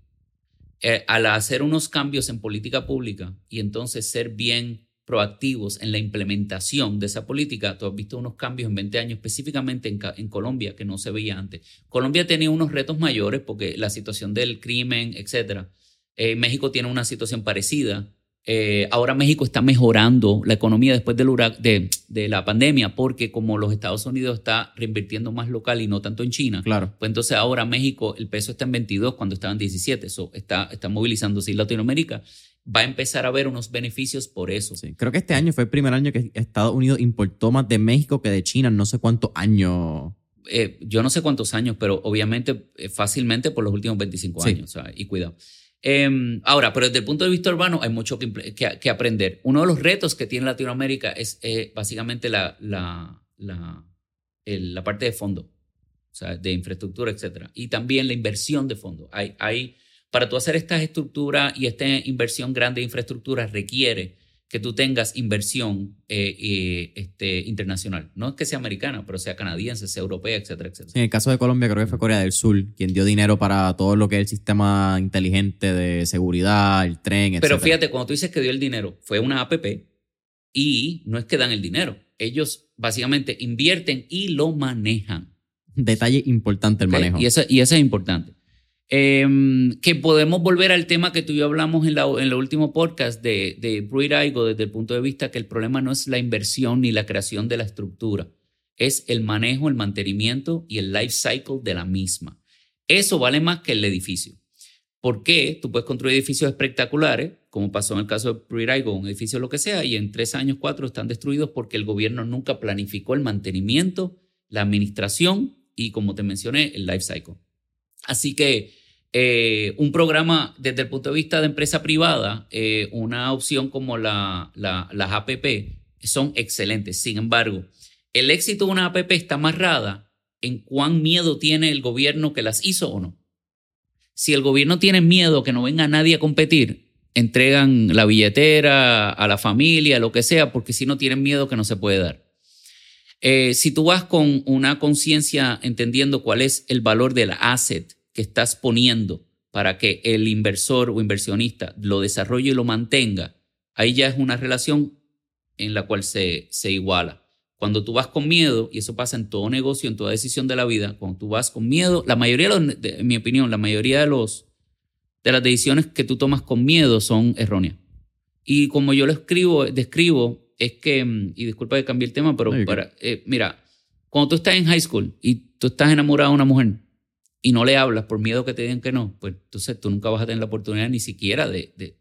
Al hacer unos cambios en política pública y entonces ser bien proactivos en la implementación de esa política, tú has visto unos cambios en 20 años, específicamente en, Colombia, que no se veía antes. Colombia tenía unos retos mayores porque la situación del crimen. Eh, México tiene una situación parecida. Eh, ahora México está mejorando la economía después del de, de la pandemia porque como los Estados Unidos está reinvirtiendo más local y no tanto en China, Claro. pues entonces ahora México el peso está en 22 cuando estaba en 17, eso está, está movilizándose y Latinoamérica va a empezar a ver unos beneficios por eso. Sí. Creo que este año fue el primer año que Estados Unidos importó más de México que de China, no sé cuántos años. Eh, yo no sé cuántos años, pero obviamente eh, fácilmente por los últimos 25 Sí. años, o sea, y cuidado. Eh, ahora, pero desde el punto de vista urbano hay mucho que, que- que aprender. Uno de los retos que tiene Latinoamérica es eh, básicamente la, la, la, el- la parte de fondo, o sea, de infraestructura, etcétera. Y también la inversión de fondo. Hay, hay, para tú hacer esta estructura y esta inversión grande de infraestructura requiere que tú tengas inversión eh, eh, este, internacional. No es que sea americana, pero sea canadiense, sea europea, etcétera, etcétera. En el caso de Colombia, creo que fue Corea del Sur quien dio dinero para todo lo que es el sistema inteligente de seguridad, el tren, etc. Pero fíjate, cuando tú dices que dio el dinero, fue una APP y no es que dan el dinero. Ellos básicamente invierten y lo manejan. Detalle importante el manejo. Y, eso, y eso es importante. Em, que podemos volver al tema que tú y yo hablamos en, la, en el último podcast de, de Bruiraigo desde el punto de vista que el problema no es la inversión ni la creación de la estructura, es el manejo, el mantenimiento y el life cycle de la misma. Eso vale más que el edificio. ¿Por qué? Tú puedes construir edificios espectaculares, como pasó en el caso de Bruiraigo, un edificio lo que sea, y en tres años, cuatro están destruidos porque el gobierno nunca planificó el mantenimiento, la administración y, como te mencioné, el life cycle. Así que eh, un programa desde el punto de vista de empresa privada, eh, una opción como la, las APP son excelentes. Sin embargo, el éxito de una APP está amarrada en cuán miedo tiene el gobierno que las hizo o no. Si el gobierno tiene miedo que no venga nadie a competir, entregan la billetera a la familia, lo que sea, porque si no tienen miedo que no se puede dar. Eh, si tú vas con una conciencia entendiendo cuál es el valor del asset que estás poniendo para que el inversor o inversionista lo desarrolle y lo mantenga, ahí ya es una relación en la cual se, se iguala. Cuando tú vas con miedo, y eso pasa en todo negocio, en toda decisión de la vida, cuando tú vas con miedo, la mayoría, en mi opinión, la mayoría de, los, de las decisiones que tú tomas con miedo son erróneas. Y como yo lo escribo, describo, es que, mm, y disculpa que cambié el tema, pero para, eh, mira, cuando tú estás en high school y tú estás enamorado de una mujer, y no le hablas por miedo que te digan que no, pues entonces tú nunca vas a tener la oportunidad ni siquiera de, de,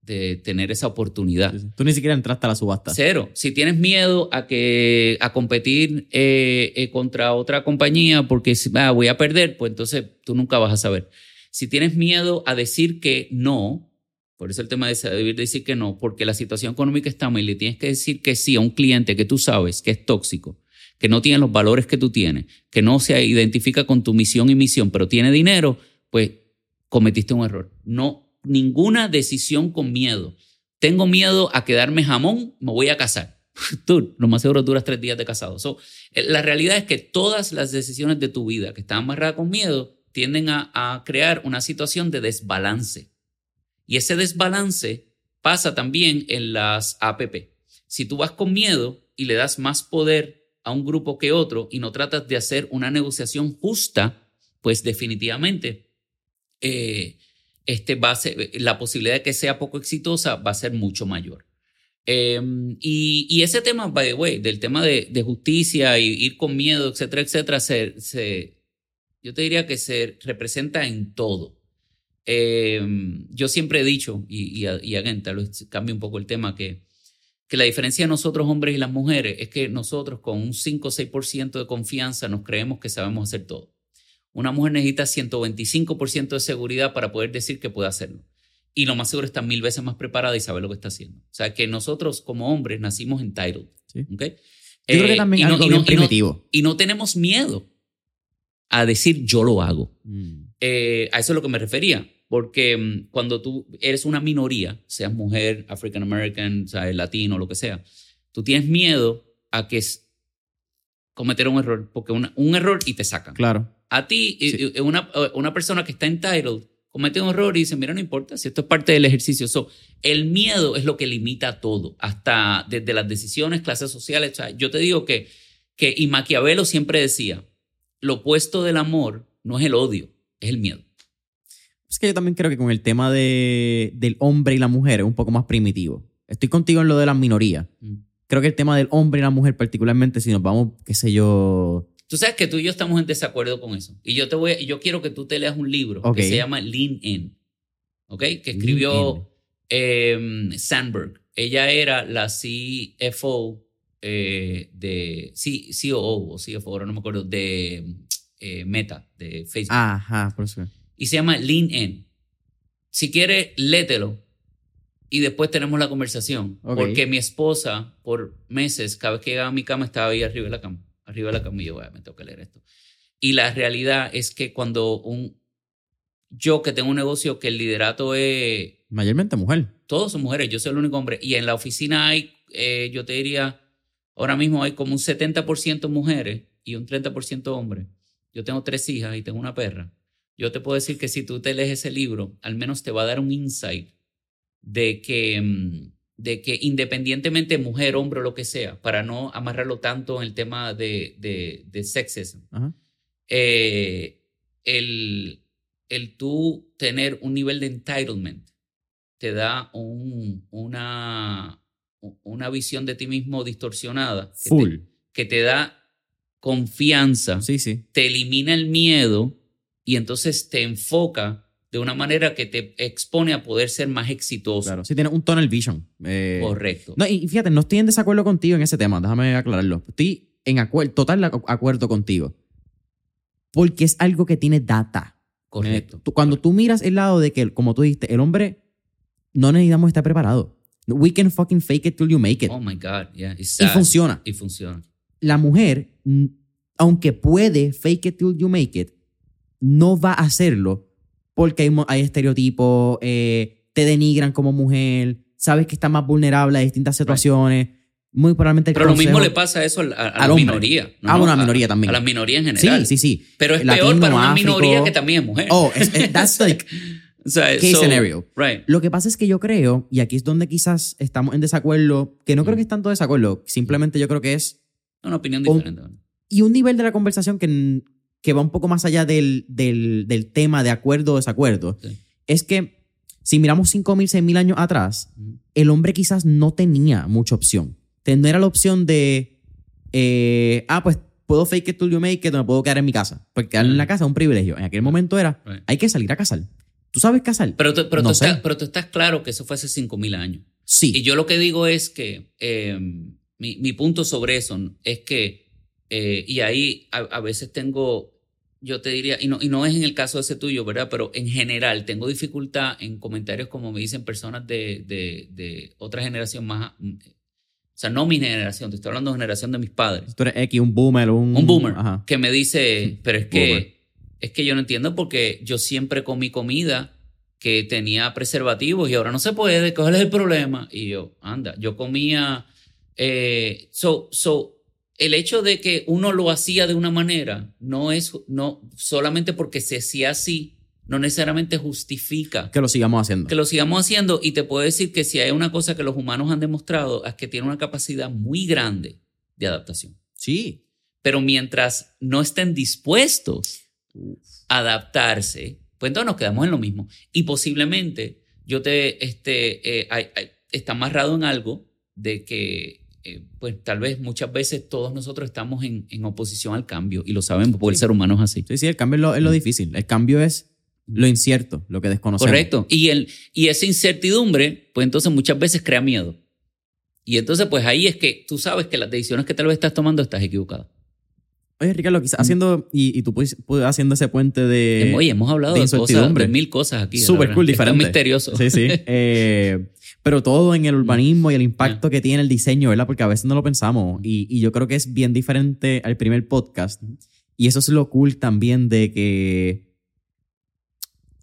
de, tener esa oportunidad. Tú ni siquiera entraste a la subasta. Cero. Si tienes miedo a, que, a competir eh, eh, contra otra compañía porque ah, voy a perder, pues entonces tú nunca vas a saber. Si tienes miedo a decir que no, por eso el tema de saber decir que no, porque la situación económica está mal y le tienes que decir que sí a un cliente que tú sabes que es tóxico que no tiene los valores que tú tienes, que no se identifica con tu misión y misión, pero tiene dinero, pues cometiste un error. No, ninguna decisión con miedo. Tengo miedo a quedarme jamón, me voy a casar. Tú, lo más seguro duras tres días de casado. Eh, la realidad es que todas las decisiones de tu vida que están amarradas con miedo tienden a, a crear una situación de desbalance. Y ese desbalance pasa también en las APP. Si tú vas con miedo y le das más poder a un grupo que otro y no tratas de hacer una negociación justa, pues definitivamente eh, este va a ser, la posibilidad de que sea poco exitosa va a ser mucho mayor. Em, y, ese tema, by the way, del tema de, justicia y ir con miedo, etcétera, etcétera, se, yo te diría que se representa en todo. Em, yo siempre he dicho, y, y, y un poco el tema, que que la diferencia de nosotros hombres y las mujeres es que nosotros con un 5 o 6% de confianza nos creemos que sabemos hacer todo. Una mujer necesita 125% de seguridad para poder decir que puede hacerlo. Y lo más seguro está mil veces más preparada y sabe lo que está haciendo. O sea, que nosotros como hombres nacimos entitled. Sí. ¿okay? Yo creo que eh, también bien primitivo. Y no, tenemos miedo a decir yo lo hago. Mm. Eh, a eso es lo que me refería. Porque mm, cuando tú eres una minoría, seas mujer, African American, sea, latino, lo que sea, tú tienes miedo a que cometer un error, porque un error y te sacan. Claro. A ti, una, una persona que está entitled, comete un error y dice, mira, no importa, si esto es parte del ejercicio. So, el miedo es lo que limita todo, hasta desde las decisiones, clases sociales. yo te digo que, que, y Maquiavelo siempre decía, lo opuesto del amor no es el odio, es el miedo. Es que yo también creo que con el tema de, del hombre y la mujer es un poco más primitivo. Estoy contigo en lo de las minorías. Mm. Creo que el tema del hombre y la mujer, particularmente si nos vamos, qué sé yo. Tú sabes que tú y yo estamos en desacuerdo con eso. Y yo te voy, yo quiero que tú te leas un libro que se llama Lean In, ¿ok? Que escribió em, Sandberg. Ella era la CFO eh, de COO o CFO, ahora no me acuerdo, de eh, Meta, de Facebook. Ajá, por eso y se llama Lean In. Si quieres, lételo y después tenemos la conversación. Porque mi esposa, por meses, cada vez que llegaba a mi cama, estaba ahí arriba de la cama. Arriba de la cama y yo, me tengo que leer esto. Y la realidad es que cuando un. Yo que tengo un negocio que el liderato es. Mayormente mujer. Todos son mujeres, yo soy el único hombre. Y en la oficina hay, eh, yo te diría, ahora mismo hay como un 70% mujeres y un 30% hombres. Yo tengo tres hijas y tengo una perra yo te puedo decir que si tú te lees ese libro, al menos te va a dar un insight de que, mm, de que independientemente mujer, hombre o lo que sea, para no amarrarlo tanto en el tema de, de, de sexism, eh, el, el tú tener un nivel de entitlement te da un, una, una visión de ti mismo distorsionada. que te- Full. que te da confianza, Sí, sí. te elimina el miedo y entonces te enfoca de una manera que te expone a poder ser más exitoso. Claro. Sí, tienes un tunnel vision. Eh, Correcto. No, y fíjate, no estoy en desacuerdo contigo en ese tema, déjame aclararlo. Estoy en acuerdo, total acu- acuerdo contigo. Porque es algo que tiene data. Correcto. Tú- cuando tú miras el lado de que, como tú dijiste, el hombre no necesitamos estar preparado. We can fucking fake it till you make it. Oh my God, yeah. It's y funciona. Y funciona. La mujer, aunque puede fake it till you make it, no va a hacerlo porque hay, estereotipos, eh, te denigran como mujer, sabes que está más vulnerable a distintas situaciones. Muy probablemente Pero lo mismo le pasa a eso a, a- a Al la hombre. minoría. Ah, bueno, a A- minoría también. A la minoría en general. Sí, sí, sí. Pero es Latino, peor para una Áfrico. minoría que también es mujer. Oh, es- es- that's like case so- scenario. Right. Lo que pasa es que yo creo, y aquí es donde quizás estamos en desacuerdo, que no creo Mm. que es tanto desacuerdo, simplemente yo creo que es Una opinión diferente. y un nivel de la conversación que, que va un poco más allá del, del, del tema de acuerdo o desacuerdo, Sí. es que si miramos 5.000, 6.000 años atrás, el hombre quizás no tenía mucha opción. No era la opción de, eh, ah, pues puedo fake it till you make it, me puedo quedar en mi casa. Porque quedar en la casa es un privilegio. En aquel momento era, hay que salir a cazar. ¿Tú sabes cazar? Pero, tú- pero, No tú estás, pero tú estás claro que eso fue hace 5.000 años. sí. Y yo lo que digo es que eh, mi, mi punto sobre eso es que, eh, y ahí a, a veces tengo, yo te diría, y no, y no es en el caso ese tuyo, ¿verdad? Pero en general tengo dificultad en comentarios como me dicen personas de, de, de otra generación más, mm, o sea, no mi generación, te estoy hablando de generación de mis padres. Tú eres X, un boomer, un... Un boomer Ajá. que me dice, pero es Boomer. que, es que yo no entiendo porque yo siempre comí comida que tenía preservativos y ahora no se puede, ¿cuál es el problema? Y yo, anda, yo comía, eh, so, so, el hecho de que uno lo hacía de una manera no es, no, solamente porque se hacía así, no necesariamente justifica Que lo sigamos haciendo. que lo sigamos haciendo y te puedo decir que si hay una cosa que los humanos han demostrado es que tienen una capacidad muy grande de adaptación. Sí. Pero mientras no estén dispuestos a adaptarse, pues entonces nos quedamos en lo mismo. Y posiblemente yo te, este, eh, hay- hay- está amarrado en algo de que, eh, pues tal vez muchas veces todos nosotros estamos en, en oposición al cambio y lo sabemos porque el Sí. ser humano es así. Sí, sí, el cambio es lo, es lo Mm. difícil. El cambio es lo incierto, lo que desconocemos. Correcto. Y, el, y esa incertidumbre, pues entonces muchas veces crea miedo. Y entonces, pues ahí es que tú sabes que las decisiones que tal vez estás tomando estás equivocada. Oye, Ricardo, quizás Mm. haciendo, y, y tú pues, pues, haciendo ese puente de... Oye, hemos hablado de de, cosas, de mil cosas aquí. Súper cool, verdad. Está diferente. misterioso. Sí, sí. Eh, pero todo en el urbanismo y el impacto que tiene el diseño, ¿verdad? Porque a veces no lo pensamos. Y, y yo creo que es bien diferente al primer podcast. Y eso es lo cool también de que...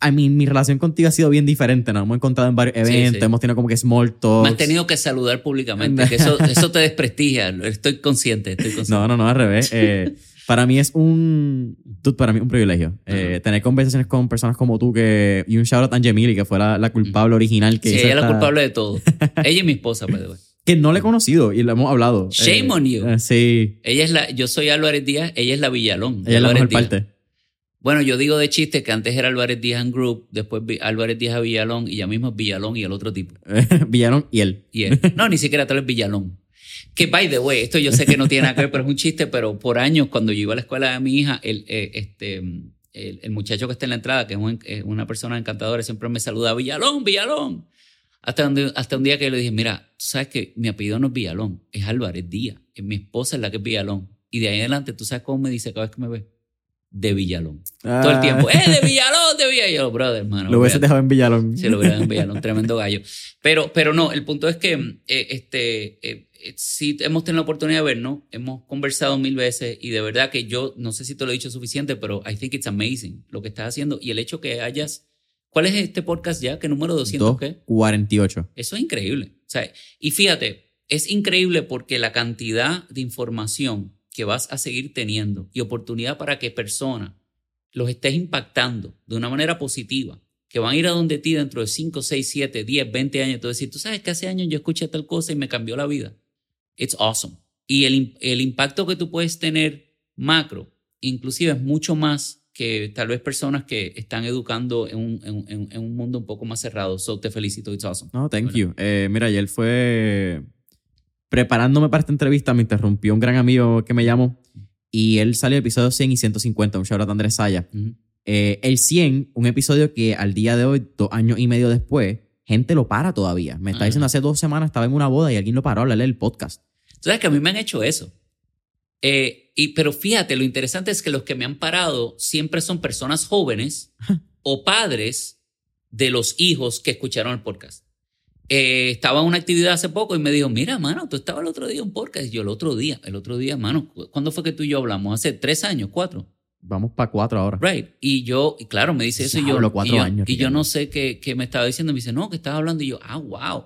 I mean, mi relación contigo ha sido bien diferente. Nos hemos encontrado en varios Sí, eventos, sí. hemos tenido como que small talks. Me has tenido que saludar públicamente, que eso, eso te desprestigia. Estoy consciente, estoy consciente. No, no, no, al revés. Eh, para mí es un. dude, para mí es un privilegio. Eh, tener conversaciones con personas como tú que. Y un shout out a Angemili, que fue la, la culpable original que sí, hizo ella es la esta- culpable de todo. Ella y mi esposa, by the way. Que no le he conocido y lo hemos hablado. Shame Eh, on you. eh, sí. Ella es la, yo soy Álvarez Díaz, ella es la Villalón. Ella es la mejor parte. Bueno, yo digo de chiste que antes era Álvarez Díaz en Group, después Álvarez Díaz a Villalón y ya mismo es Villalón y el otro tipo. Villano y él. Y él. No, ni siquiera tal vez Villalón. Que, by the way, esto yo sé que no tiene nada que ver, pero es un chiste, pero por años, cuando yo iba a la escuela de mi hija, el, eh, este, el, el muchacho que está en la entrada, que es un- es una persona encantadora, siempre me saluda, Villalón, Villalón. Hasta, donde, hasta un día que yo le dije, mira, tú sabes que mi apellido no es Villalón, es Álvarez Díaz. Es mi esposa es la que es Villalón. Y de ahí en adelante, ¿tú sabes cómo me dice cada vez que me ve? De Villalón. Todo el tiempo, ¡eh, de Villalón, de Villalón! Brother, hermano. Ah. Lo hubiese dejado en Villalón. Sí, lo hubieran enviado, un tremendo gallo. Pero, pero no, el punto es que eh, este, eh, sí hemos tenido la oportunidad de vernos, hemos conversado mil veces y de verdad que yo no sé si te lo he dicho suficiente, pero I think it's amazing lo que estás haciendo y el hecho que hayas... ¿Cuál es este podcast ya? ¿Qué número 200 qué? 48. Eso es increíble. O sea, y fíjate, es increíble porque la cantidad de información que vas a seguir teniendo y oportunidad para que personas los estés impactando de una manera positiva, que van a ir a donde ti dentro de 5, 6, 7, 10, 20 años, tú decir, tú sabes que hace años yo escuché tal cosa y me cambió la vida. It's awesome. Y el, el impacto que tú puedes tener macro, inclusive es mucho más que tal vez personas que están educando en un, en, en- un mundo un poco más cerrado. So, te felicito, it's awesome. No, thank Bueno. you. Eh, mira, ayer fue preparándome para esta entrevista, me interrumpió un gran amigo que me llamó y él salió episodio 100 y 150, un shout out a Andrés Saya. Ujú. Eh, el 100, un episodio que al día de hoy, dos años y medio después, gente lo para todavía. Me está diciendo hace dos semanas estaba en una boda y alguien lo paró a hablarle del podcast. Sabes que a mí me han hecho eso. Eh, y, pero fíjate, lo interesante es que los que me han parado siempre son personas jóvenes o padres de los hijos que escucharon el podcast. Eh, estaba en una actividad hace poco y me dijo, mira, mano, tú estabas el otro día en un podcast. Y yo, el otro día, el otro día, mano, ¿cu- ¿cuándo fue que tú y yo hablamos? Hace tres años, cuatro. Vamos para cuatro ahora. Right. Y yo, y claro, me dice eso y yo, cuatro y yo, años, y yo no sé qué, qué me estaba diciendo. Me dice, no, que estabas hablando. Y yo, ah, wow.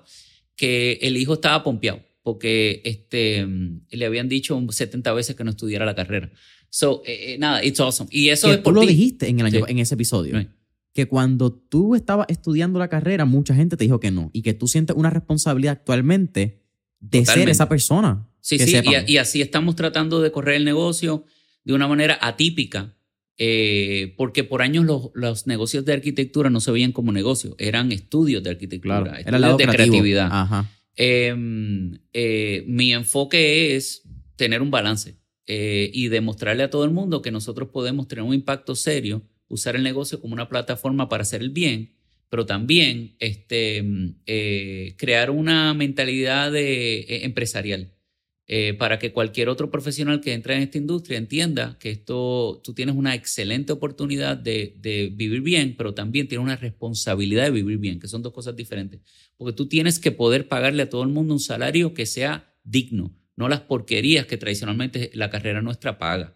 Que el hijo estaba pompeado porque este, mm, le habían dicho 70 veces que no estudiara la carrera. So, eh, eh, nada, it's awesome. Y eso que es tú por lo ti. dijiste en, el año, Sí. en ese episodio. Right. Que cuando tú estabas estudiando la carrera, mucha gente te dijo que no. Y que tú sientes una responsabilidad actualmente de ser Totalmente. esa persona. Sí, sí, y, y así estamos tratando de correr el negocio de una manera atípica, eh, porque por años los, los negocios de arquitectura no se veían como negocio, eran estudios de arquitectura, Claro. Era estudios el lado de creativo. creatividad. Ajá. Eh, eh, mi enfoque es tener un balance eh, y demostrarle a todo el mundo que nosotros podemos tener un impacto serio, usar el negocio como una plataforma para hacer el bien, pero también este, mm, eh, crear una mentalidad de, empresarial. Eh, para que cualquier otro profesional que entre en esta industria entienda que esto, tú tienes una excelente oportunidad de, de vivir bien, pero también tienes una responsabilidad de vivir bien, que son dos cosas diferentes. Porque tú tienes que poder pagarle a todo el mundo un salario que sea digno, no las porquerías que tradicionalmente la carrera nuestra paga.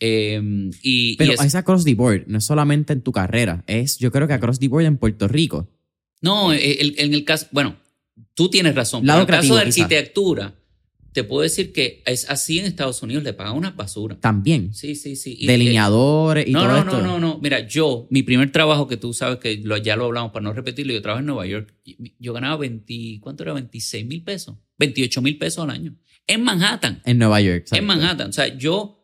Eh, y, y Pero es- es across the board, no es solamente en tu carrera. Es, yo creo que across the board en Puerto Rico. no, el- en el caso, bueno, tú tienes razón. Lado pero en el caso de arquitectura, te puedo decir que es así en Estados Unidos, le pagan una basura. También. Sí, sí, sí. Y- Delineadores y no, todo no, esto. no, no, no. Mira, yo, mi primer trabajo que tú sabes que lo- ya lo hablamos para no repetirlo, yo trabajé en Nueva York. Yo ganaba 20, ¿cuánto era? 26 mil pesos. 28 mil pesos al año. En Manhattan. En Nueva York. exacto. En Manhattan. O sea, yo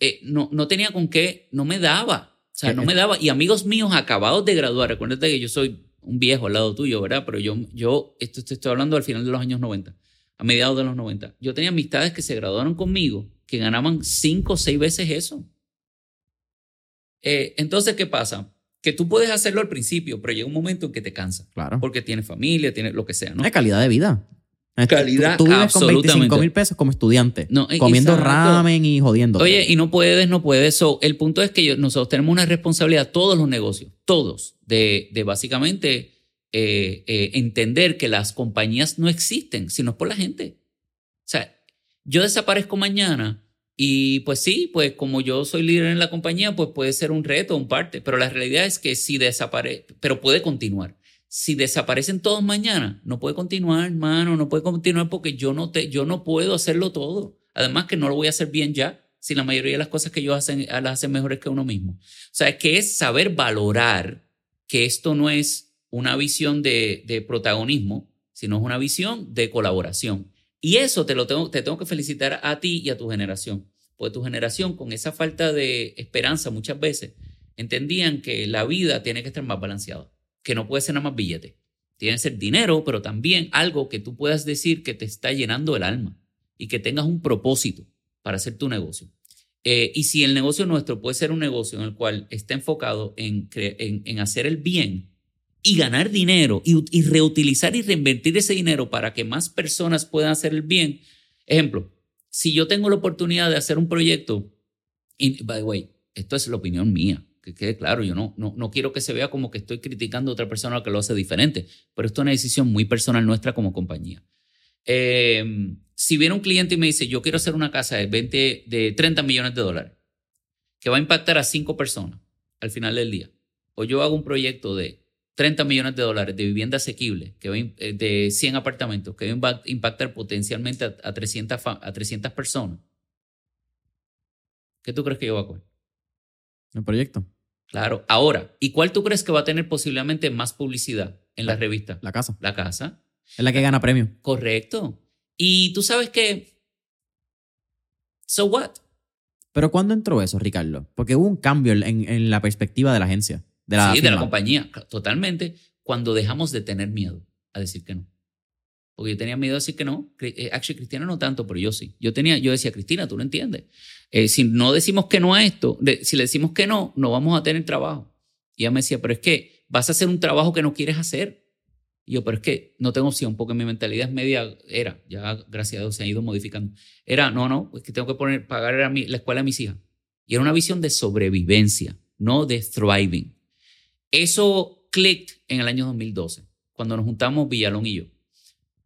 eh, no, no tenía con qué, no me daba. O sea, no me daba. Y amigos míos acabados de graduar, recuérdate que yo soy un viejo al lado tuyo, ¿verdad? Pero yo, yo esto te estoy hablando al final de los años 90, a mediados de los 90. Yo tenía amistades que se graduaron conmigo que ganaban cinco o seis veces eso. Eh, entonces, ¿qué pasa? Que tú puedes hacerlo al principio, pero llega un momento en que te cansa. Claro. Porque tienes familia, tienes lo que sea, ¿no? Es calidad de vida. Este, Calidad, Tú, tú vives con 25 absolutamente. mil pesos como estudiante. No, e- comiendo exacto. ramen y jodiendo. Oye, y no puedes, no puedes. So, el punto es que yo- nosotros tenemos una responsabilidad, todos los negocios, todos, de, de básicamente eh, eh, entender que las compañías no existen, sino por la gente. O sea, yo desaparezco mañana y pues sí, pues como yo soy líder en la compañía, pues puede ser un reto, un parte, pero la realidad es que si desaparece, pero puede continuar. Si desaparecen todos mañana, no puede continuar, hermano, no puede continuar porque yo no, te, yo no puedo hacerlo todo. Además que no lo voy a hacer bien ya, si la mayoría de las cosas que yo hacen las hacen mejores que uno mismo. O sea, que es saber valorar que esto no es una visión de, de protagonismo, sino es una visión de colaboración. Y eso te lo tengo, te tengo que felicitar a ti y a tu generación. Porque tu generación, con esa falta de esperanza muchas veces, entendían que la vida tiene que estar más balanceada, que no puede ser nada más billete. Tiene que ser dinero, pero también algo que tú puedas decir que te está llenando el alma y que tengas un propósito para hacer tu negocio. Eh, y si el negocio nuestro puede ser un negocio en el cual está enfocado en, en, en hacer el bien y ganar dinero y, ut- y reutilizar y reinvertir ese dinero para que más personas puedan hacer el bien. Ejemplo, si yo tengo la oportunidad de hacer un proyecto, y by the way, esto es la opinión mía, que quede claro, yo no, no, no quiero que se vea como que estoy criticando a otra persona que lo hace diferente, pero esto es una decisión muy personal nuestra como compañía. Eh, si viene un cliente y me dice, yo quiero hacer una casa de 20, de 30 millones de dólares, que va a impactar a cinco personas al final del día, o yo hago un proyecto de 30 millones de dólares de vivienda asequible, que va eh, de 100 apartamentos, que va a impa- impactar potencialmente a, a 300, fa- a 300 personas, ¿qué tú crees que yo voy a coger? El proyecto. Claro. Ahora, ¿y cuál tú crees que va a tener posiblemente más publicidad en la revista? La casa. La casa. Es la que gana premio. Correcto. Y tú sabes que, so what? Pero ¿cuándo entró eso, Ricardo? Porque hubo un cambio en, en la perspectiva de la agencia. De la sí, de la compañía, totalmente, cuando dejamos de tener miedo a decir que no. Porque yo tenía miedo a decir que no. Eh, Actually, Cristina no tanto, pero yo sí. Yo, tenía, yo decía, Cristina, tú no entiendes. Eh, si no decimos que no a esto, de- si le decimos que no, no vamos a tener trabajo. Y ella me decía, pero es que vas a hacer un trabajo que no quieres hacer. Y yo, pero es que no tengo opción porque mi mentalidad es media, era, ya gracias a Dios se ha ido modificando. Era, no, no, es que tengo que poner, pagar a mi- la escuela de mis hijas. Y era una visión de sobrevivencia, no de thriving. Eso clicked en el año 2012, cuando nos juntamos Villalón y yo.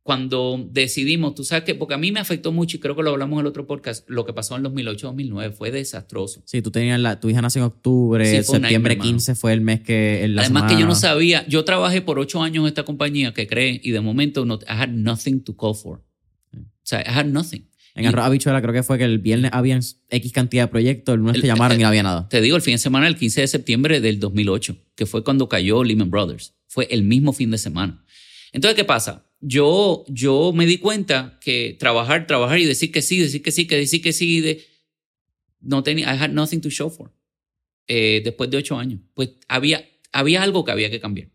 Cuando decidimos, tú sabes que, porque a mí me afectó mucho y creo que lo hablamos en el otro podcast, lo que pasó en 2008-2009 fue desastroso. Sí, tú tenías la, tu hija nació en octubre, Sí, septiembre nightmare, 15 fue el mes que... en la Además que yo no sabía, yo trabajé por ocho años en esta compañía que cree y de momento no, I had nothing to call for. O sea, I had nothing. En Arroz Habichuela creo que fue que el viernes habían X cantidad de proyectos, el lunes El- te llamaron el- y no había nada. Te digo, el fin de semana, el 15 de septiembre del 2008, que fue cuando cayó Lehman Brothers. Fue el mismo fin de semana. Entonces, ¿qué pasa? Yo, yo me di cuenta que trabajar, trabajar y decir que sí, decir que sí, que decir que sí, de, no tenía, I had nothing to show for. Eh, después de ocho años, pues había, había algo que había que cambiar.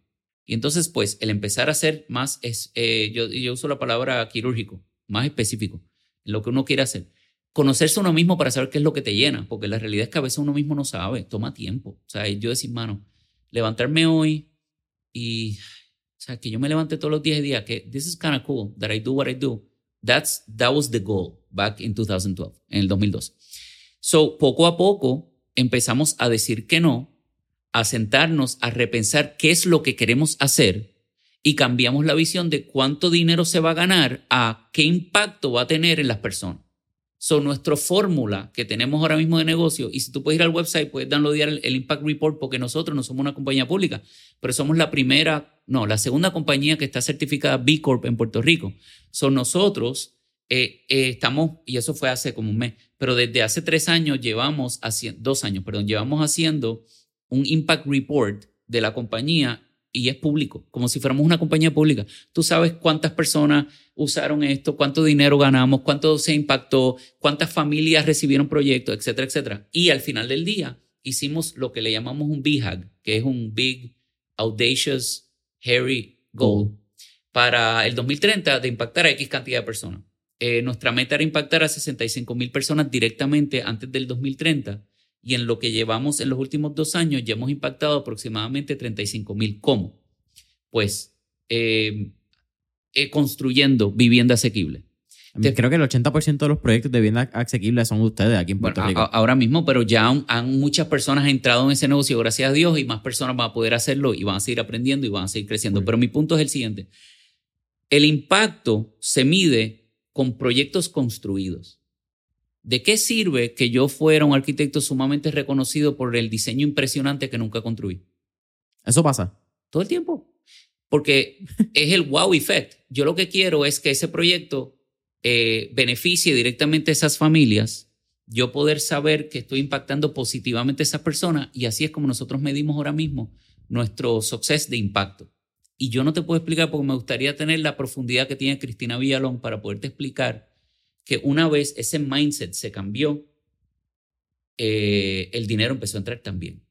Y entonces, pues, el empezar a ser más, es, eh, yo, yo uso la palabra quirúrgico, más específico, lo que uno quiere hacer conocerse uno mismo para saber qué es lo que te llena, porque la realidad es que a veces uno mismo no sabe, toma tiempo. O sea, yo decir, mano, levantarme hoy y, o sea, que yo me levante todos los días y diga que this is kind of cool that I do what I do. That's, that was the goal back in 2012, en el 2012. So, poco a poco empezamos a decir que no, a sentarnos, a repensar qué es lo que queremos hacer y cambiamos la visión de cuánto dinero se va a ganar a qué impacto va a tener en las personas. So, nuestra fórmula que tenemos ahora mismo de negocio, y si tú puedes ir al website, puedes downloadar el, el Impact Report, porque nosotros no somos una compañía pública, pero somos la primera, no, la segunda compañía que está certificada B Corp en Puerto Rico. Son nosotros, eh, eh, estamos, y eso fue hace como un mes, pero desde hace tres años llevamos haciendo, dos años, perdón, llevamos haciendo un Impact Report de la compañía y es público, como si fuéramos una compañía pública. Tú sabes cuántas personas usaron esto, cuánto dinero ganamos, cuánto se impactó, cuántas familias recibieron proyectos, etcétera, etcétera. Y al final del día hicimos lo que le llamamos un BHAG, que es un Big Audacious Hairy Goal, para el 2030 de impactar a X cantidad de personas. Eh, nuestra meta era impactar a 65 mil personas directamente antes del 2030 y en lo que llevamos en los últimos dos años ya hemos impactado aproximadamente 35 mil. ¿Cómo? Pues eh, eh, construyendo vivienda asequible. Creo que el 80% de los proyectos de vivienda asequible son de ustedes aquí en Puerto Rico. a- ahora mismo, pero ya han, han muchas personas entrado en ese negocio, gracias a Dios, y más personas van a poder hacerlo y van a seguir aprendiendo y van a seguir creciendo. Pero mi punto es el siguiente. El impacto se mide con proyectos construidos. ¿De qué sirve que yo fuera un arquitecto sumamente reconocido por el diseño impresionante que nunca construí? Eso pasa. Todo el tiempo. Porque es el wow effect. Yo lo que quiero es que ese proyecto eh, beneficie directamente a esas familias, yo poder saber que estoy impactando positivamente a esas personas y así es como nosotros medimos ahora mismo nuestro success de impacto. Y yo no te puedo explicar porque me gustaría tener la profundidad que tiene Cristina Villalón para poderte explicar que una vez ese mindset se cambió, eh, el dinero empezó a entrar también.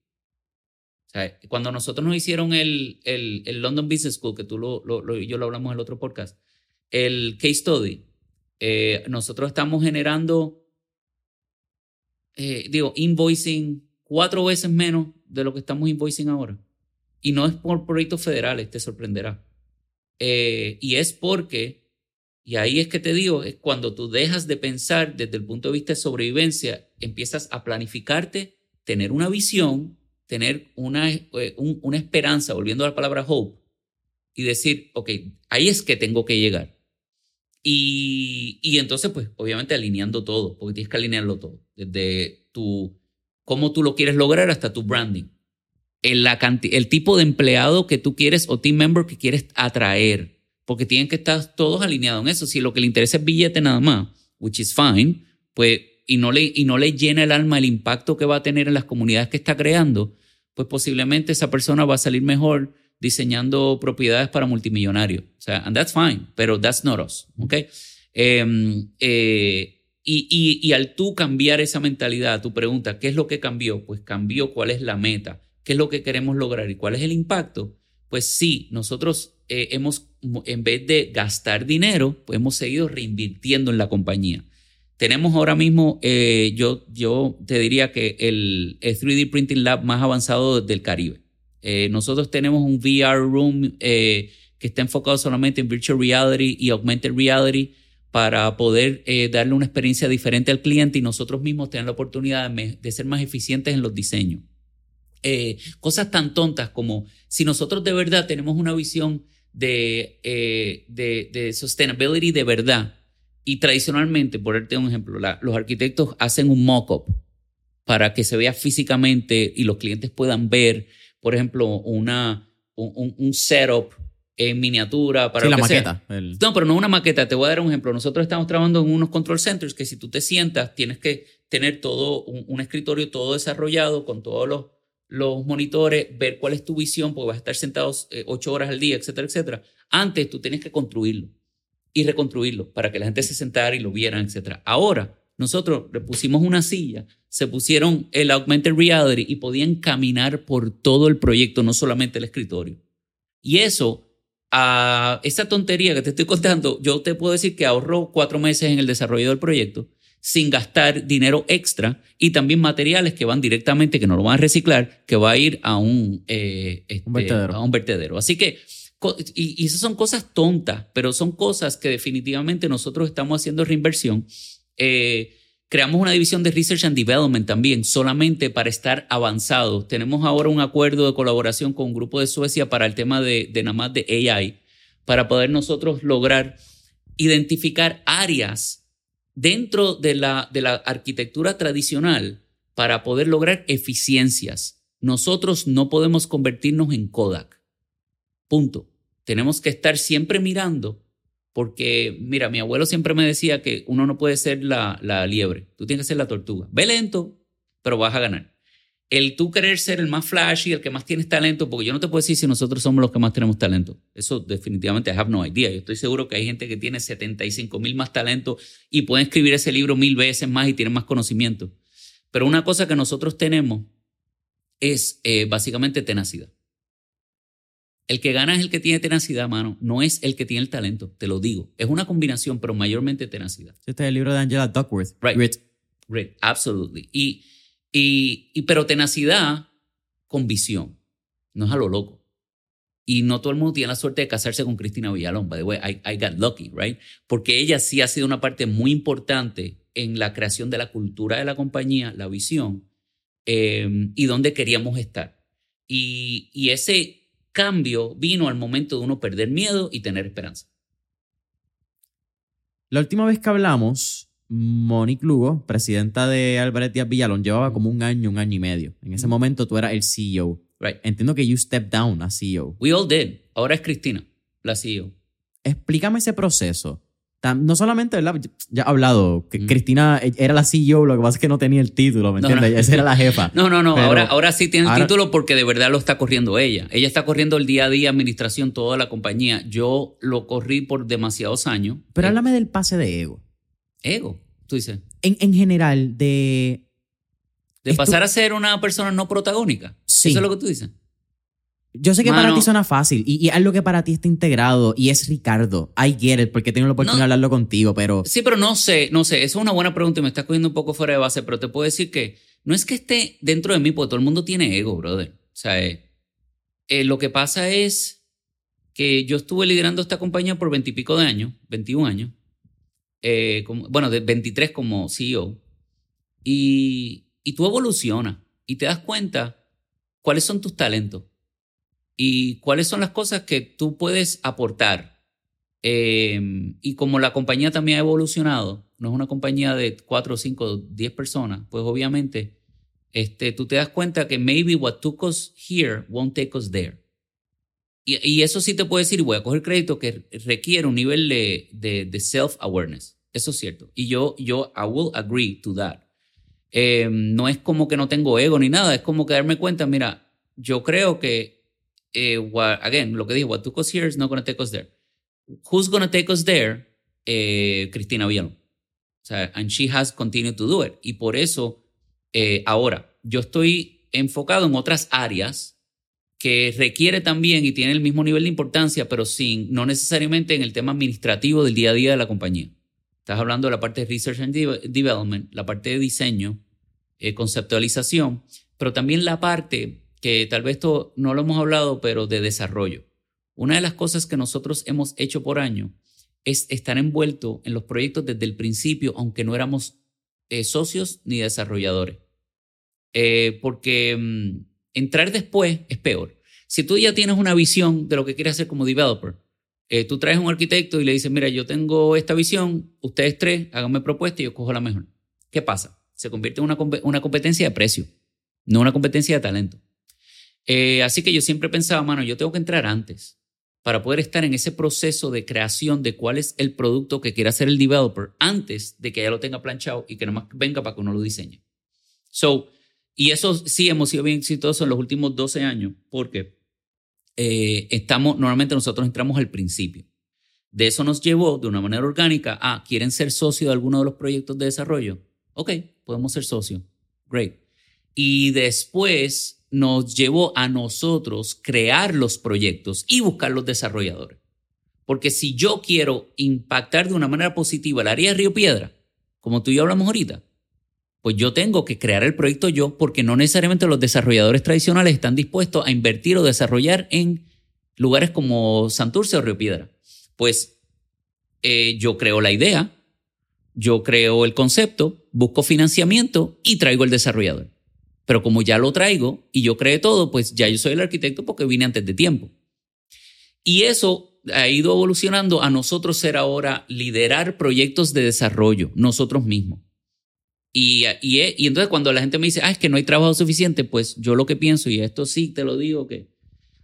O sea, cuando nosotros nos hicieron el, el, el London Business School, que tú lo, lo, lo- yo lo hablamos en el otro podcast, el case study, eh, nosotros estamos generando, eh, digo, invoicing cuatro veces menos de lo que estamos invoicing ahora. Y no es por proyectos federales, te sorprenderá. Eh, y es porque, y ahí es que te digo, es cuando tú dejas de pensar desde el punto de vista de sobrevivencia, empiezas a planificarte, tener una visión, tener una, eh, un- una esperanza, volviendo a la palabra hope, y decir, ok, ahí es que tengo que llegar. Y, y entonces, pues, obviamente alineando todo, porque tienes que alinearlo todo, desde tu, cómo tú lo quieres lograr hasta tu branding. El, la el tipo de empleado que tú quieres o team member que quieres atraer, porque tienen que estar todos alineados en eso. Si lo que le interesa es billete nada más, which is fine, pues, y no le, y no le llena el alma el impacto que va a tener en las comunidades que está creando, pues posiblemente esa persona va a salir mejor diseñando propiedades para multimillonarios. O sea, and that's fine, pero that's not us, ¿ok? Em, eh, Y, y, y, al tú cambiar esa mentalidad, tu pregunta, ¿qué es lo que cambió? Pues cambió cuál es la meta, qué es lo que queremos lograr y cuál es el impacto. Pues sí, nosotros eh, hemos, en vez de gastar dinero, pues hemos seguido reinvirtiendo en la compañía. Tenemos ahora mismo, eh, yo, yo te diría que el, 3D Printing Lab más avanzado del Caribe. Eh, nosotros tenemos un VR Room que está enfocado solamente en Virtual Reality y Augmented Reality para poder darle una experiencia diferente al cliente y nosotros mismos tener la oportunidad de ser más eficientes en los diseños. Eh, cosas tan tontas como si nosotros de verdad tenemos una visión de, eh, de, de, sustainability de verdad y tradicionalmente, por darte un ejemplo, los arquitectos hacen un mock-up para que se vea físicamente y los clientes puedan ver, por ejemplo, una, un, un setup en miniatura para la maqueta. No, pero no una maqueta. Te voy a dar un ejemplo. Nosotros estamos trabajando en unos control centers que si tú te sientas tienes que tener todo un escritorio todo desarrollado con todos los los monitores, ver cuál es tu visión, porque vas a estar sentado eh, ocho horas al día, etcétera, etcétera. Antes tú tienes que construirlo y reconstruirlo para que la gente se sentara y lo viera, etcétera. Ahora, nosotros le pusimos una silla, se pusieron el augmented reality y podían caminar por todo el proyecto, no solamente el escritorio. Y eso, a esa tontería que te estoy contando, yo te puedo decir que ahorró cuatro meses en el desarrollo del proyecto sin gastar dinero extra y también materiales que van directamente, que no lo van a reciclar, que va a ir a un, eh, este, vertedero. A un vertedero. Así que, y, y, esas son cosas tontas, pero son cosas que definitivamente nosotros estamos haciendo reinversión. Eh, creamos una división de Research and Development también, solamente para estar avanzados. Tenemos ahora un acuerdo de colaboración con un grupo de Suecia para el tema de, de nada más de AI, para poder nosotros lograr identificar áreas dentro de la, de la arquitectura tradicional para poder lograr eficiencias. Nosotros no podemos convertirnos en Kodak. Punto. Tenemos que estar siempre mirando porque, mira, mi abuelo siempre me decía que uno no puede ser la, la liebre, tú tienes que ser la tortuga. Ve lento, pero vas a ganar el tú querer ser el más flashy, el que más tienes talento, porque yo no te puedo decir si nosotros somos los que más tenemos talento. Eso definitivamente I have no idea. Yo estoy seguro que hay gente que tiene 75 mil más talento y puede escribir ese libro mil veces más y tiene más conocimiento. Pero una cosa que nosotros tenemos es eh, básicamente tenacidad. El que gana es el que tiene tenacidad, mano. No es el que tiene el talento, te lo digo. Es una combinación, pero mayormente tenacidad. Este es el libro de Angela Duckworth. Right. Grit. Grit, absolutely. Y y, pero tenacidad con visión, no es a lo loco. Y no todo el mundo tiene la suerte de casarse con Cristina Villalón. By the way, I, got lucky, right? Porque ella sí ha sido una parte muy importante en la creación de la cultura de la compañía, la visión em, y dónde queríamos estar. Y, y ese cambio vino al momento de uno perder miedo y tener esperanza. La última vez que hablamos, Monique Lugo, presidenta de Alvarez Díaz Villalón, llevaba como un año, un año y medio. En ese momento tú eras el CEO. Right. Entiendo que you stepped down as CEO. We all did. Ahora es Cristina, la CEO. Explícame ese proceso. No solamente, ¿verdad? Ya he hablado que Cristina e, era la CEO, lo que pasa es que no tenía el título, ¿me entiendes? Esa era la jefa. No, no, no. ahora, ahora sí tiene el título porque de verdad lo está corriendo ella. Ella está corriendo el día a día, administración, toda la compañía. Yo lo corrí por demasiados años. Pero háblame del pase de ego. Ego, tú dices. En, en general, de... De pasar a ser una persona no protagónica. Sí. Eso es lo que tú dices. Yo sé que para ti suena fácil y, y algo que para ti está integrado y es Ricardo. I get it porque tengo la oportunidad de hablarlo contigo, pero... Sí, pero no sé, no sé. Eso es una buena pregunta y me estás cogiendo un poco fuera de base, pero te puedo decir que no es que esté dentro de mí porque todo el mundo tiene ego, brother. O sea, eh, eh, lo que pasa es que yo estuve liderando esta compañía por veintipico de años, 21 años, eh, bueno, de 23 como CEO, y, y tú evolucionas y te das cuenta cuáles son tus talentos y cuáles son las cosas que tú puedes aportar. Eh, y como la compañía también ha evolucionado, no es una compañía de 4, 5, 10 personas, pues obviamente este, tú te das cuenta que maybe what took us here won't take us there. Y, eso sí te puedo decir, y voy a coger crédito, que requiere un nivel de, de, self-awareness. Eso es cierto. Y yo, yo, I will agree to that. Eh, no es como que no tengo ego ni nada, es como que darme cuenta, mira, yo creo que, eh, again, lo que dije, what took us here is not going to take us there. Who's going to take us there? Eh, Cristina Villalón. O sea, and she has continued to do it. Y por eso, eh, ahora, yo estoy enfocado en otras áreas que requiere también y tiene el mismo nivel de importancia, pero sin, no necesariamente en el tema administrativo del día a día de la compañía. Estás hablando de la parte de Research and Development, la parte de diseño, eh, conceptualización, pero también la parte que tal vez esto no lo hemos hablado, pero de desarrollo. Una de las cosas que nosotros hemos hecho por año es estar envuelto en los proyectos desde el principio, aunque no éramos eh, socios ni desarrolladores. Eh, porque mm, entrar después es peor. Si tú ya tienes una visión de lo que quieres hacer como developer, eh, tú traes un arquitecto y le dices, mira, yo tengo esta visión, ustedes tres, háganme propuesta y yo cojo la mejor. ¿Qué pasa? Se convierte en una, competencia de precio, no una competencia de talento. así que yo siempre pensaba, mano, yo tengo que entrar antes para poder estar en ese proceso de creación de cuál es el producto que quiere hacer el developer antes de que ya lo tenga planchado y que nomás venga para que uno lo diseñe. So, y eso sí hemos sido bien exitosos en los últimos 12 años porque eh, estamos, normalmente nosotros entramos al principio. De eso nos llevó de una manera orgánica a, ¿quieren ser socios de alguno de los proyectos de desarrollo? Ok, podemos ser socios. Great. Y después nos llevó a nosotros crear los proyectos y buscar los desarrolladores. Porque si yo quiero impactar de una manera positiva el área de Río Piedra, como tú y yo hablamos ahorita, pues yo tengo que crear el proyecto yo porque no necesariamente los desarrolladores tradicionales están dispuestos a invertir o desarrollar en lugares como Santurce o Río Piedra. Pues eh, yo creo la idea, yo creo el concepto, busco financiamiento y traigo el desarrollador. Pero como ya lo traigo y yo creé todo, pues ya yo soy el arquitecto porque vine antes de tiempo. Y eso ha ido evolucionando a nosotros ser ahora liderar proyectos de desarrollo, nosotros mismos. Y, y, y, entonces cuando la gente me dice, ah, es que no hay trabajo suficiente, pues yo lo que pienso, y esto sí te lo digo, que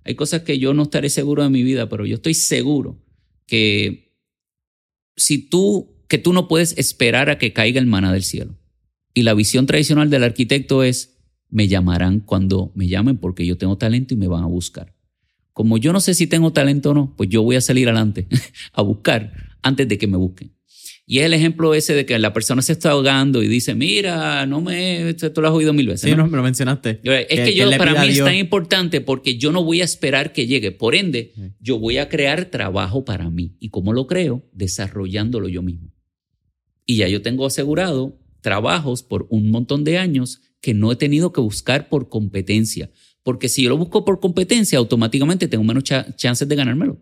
hay cosas que yo no estaré seguro de mi vida, pero yo estoy seguro que si tú, que tú no puedes esperar a que caiga el maná del cielo. Y la visión tradicional del arquitecto es, me llamarán cuando me llamen porque yo tengo talento y me van a buscar. Como yo no sé si tengo talento o no, pues yo voy a salir adelante a buscar antes de que me busquen. Y es el ejemplo ese de que la persona se está ahogando y dice, mira, no me, esto lo has oído mil veces. Sí, ¿no? me lo mencionaste. Es que, yo, para mí es tan importante porque yo no voy a esperar que llegue. Por ende, yo voy a crear trabajo para mí. ¿Y cómo lo creo? Desarrollándolo yo mismo. Y ya yo tengo asegurado trabajos por un montón de años que no he tenido que buscar por competencia. Porque si yo lo busco por competencia, automáticamente tengo menos chances de ganármelo.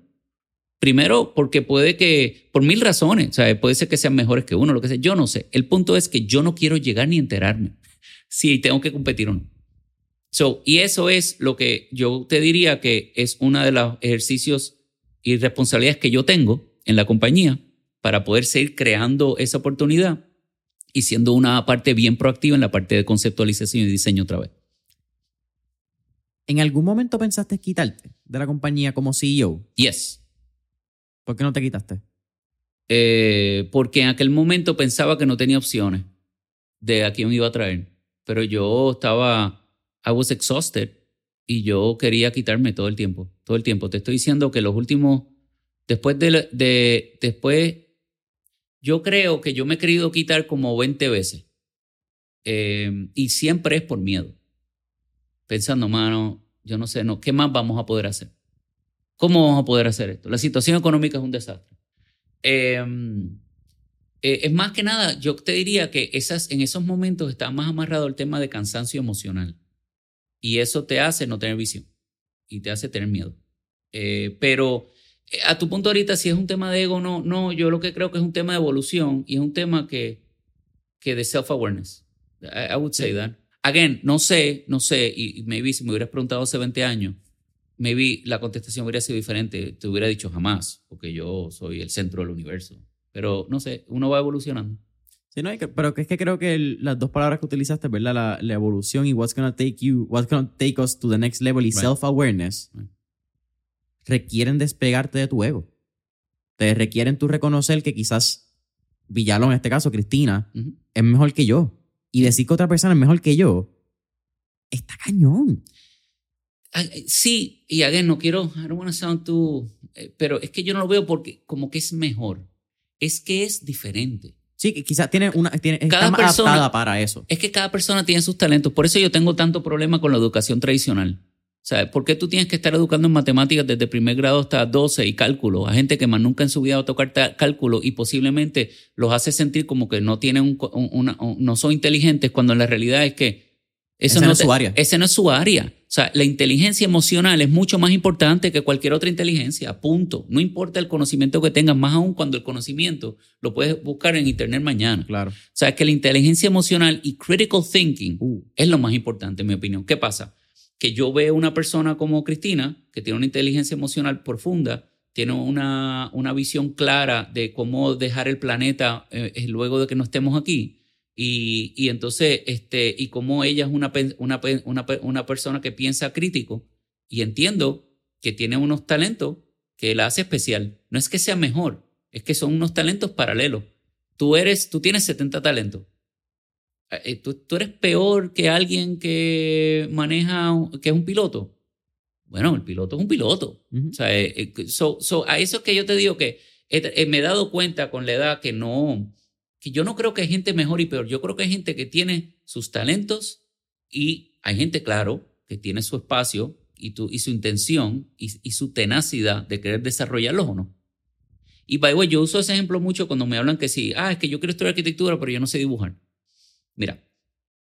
Primero, porque puede que, por mil razones, o sea, puede ser que sean mejores que uno, lo que sea, yo no sé. El punto es que yo no quiero llegar ni enterarme si tengo que competir o no. So, y eso es lo que yo te diría que es uno de los ejercicios y responsabilidades que yo tengo en la compañía para poder seguir creando esa oportunidad y siendo una parte bien proactiva en la parte de conceptualización y diseño otra vez. ¿En algún momento pensaste quitarte de la compañía como CEO? Yes. ¿Por qué no te quitaste? Eh, porque en aquel momento pensaba que no tenía opciones de a quién me iba a traer. Pero yo estaba, I was exhausted y yo quería quitarme todo el tiempo, todo el tiempo. Te estoy diciendo que los últimos, después de, de después yo creo que yo me he querido quitar como 20 veces. Em, y siempre es por miedo. Pensando, mano, yo no sé, no, ¿qué más vamos a poder hacer? ¿Cómo vamos a poder hacer esto? La situación económica es un desastre. Em, eh, es más que nada, yo te diría que esas, en esos momentos está más amarrado el tema de cansancio emocional. Y eso te hace no tener visión y te hace tener miedo. Eh, pero a tu punto ahorita, si es un tema de ego, no, no, yo lo que creo que es un tema de evolución y es un tema que, que de self-awareness. I, would say that. Again, no sé, no sé, y maybe si me hubieras preguntado hace 20 años, maybe la contestación hubiera sido diferente. Te hubiera dicho jamás, porque yo soy el centro del universo. Pero no sé, uno va evolucionando. Sí, no, pero es que creo que las dos palabras que utilizaste, ¿verdad? La, la, evolución y what's gonna take you, what's gonna take us to the next level y self-awareness requieren despegarte de tu ego. Te requieren tú reconocer que quizás Villalo, en este caso, Cristina, es mejor que yo. Y decir que otra persona es mejor que yo, está cañón. Sí, y again, no quiero, I don't want to sound too, eh, pero es que yo no lo veo porque como que es mejor. Es que es diferente. Sí, que quizás tiene una, tiene, está Cada más persona- adaptada para eso. Es que cada persona tiene sus talentos. Por eso yo tengo tanto problema con la educación tradicional. O sea, ¿por qué tú tienes que estar educando en matemáticas desde primer grado hasta 12 y cálculo a gente que más nunca en su vida va a tocar cálculo y posiblemente los hace sentir como que no tienen un, un- una- un- no son inteligentes cuando en la realidad es que eso Ese no es te- su área. Ese no es su área. O sea, la inteligencia emocional es mucho más importante que cualquier otra inteligencia. Punto. No importa el conocimiento que tengas, más aún cuando el conocimiento lo puedes buscar en internet mañana. Claro. O sea, que la inteligencia emocional y critical thinking Uh, es lo más importante, en mi opinión. ¿Qué pasa? Que yo veo una persona como Cristina, que tiene una inteligencia emocional profunda, tiene una, una visión clara de cómo dejar el planeta eh, eh, luego de que no estemos aquí. Y, y entonces, este, y cómo ella es una, una, una, una persona que piensa crítico. Y entiendo que tiene unos talentos que la hace especial. No es que sea mejor, es que son unos talentos paralelos. Tú eres, tú tienes 70 talentos. Eh, ¿Tú, tú eres peor que alguien que maneja, que es un piloto. Bueno, el piloto es un piloto. O sea, eh, eh, so- so, a eso es que yo te digo que eh, eh, me he dado cuenta con la edad que no, que yo no creo que hay gente mejor y peor. Yo creo que hay gente que tiene sus talentos y hay gente, claro, que tiene su espacio y, tu, y su intención y, y su tenacidad de querer desarrollarlos o no. Y by the way, yo uso ese ejemplo mucho cuando me hablan que sí, ah, es que yo quiero estudiar arquitectura, pero yo no sé dibujar. Mira,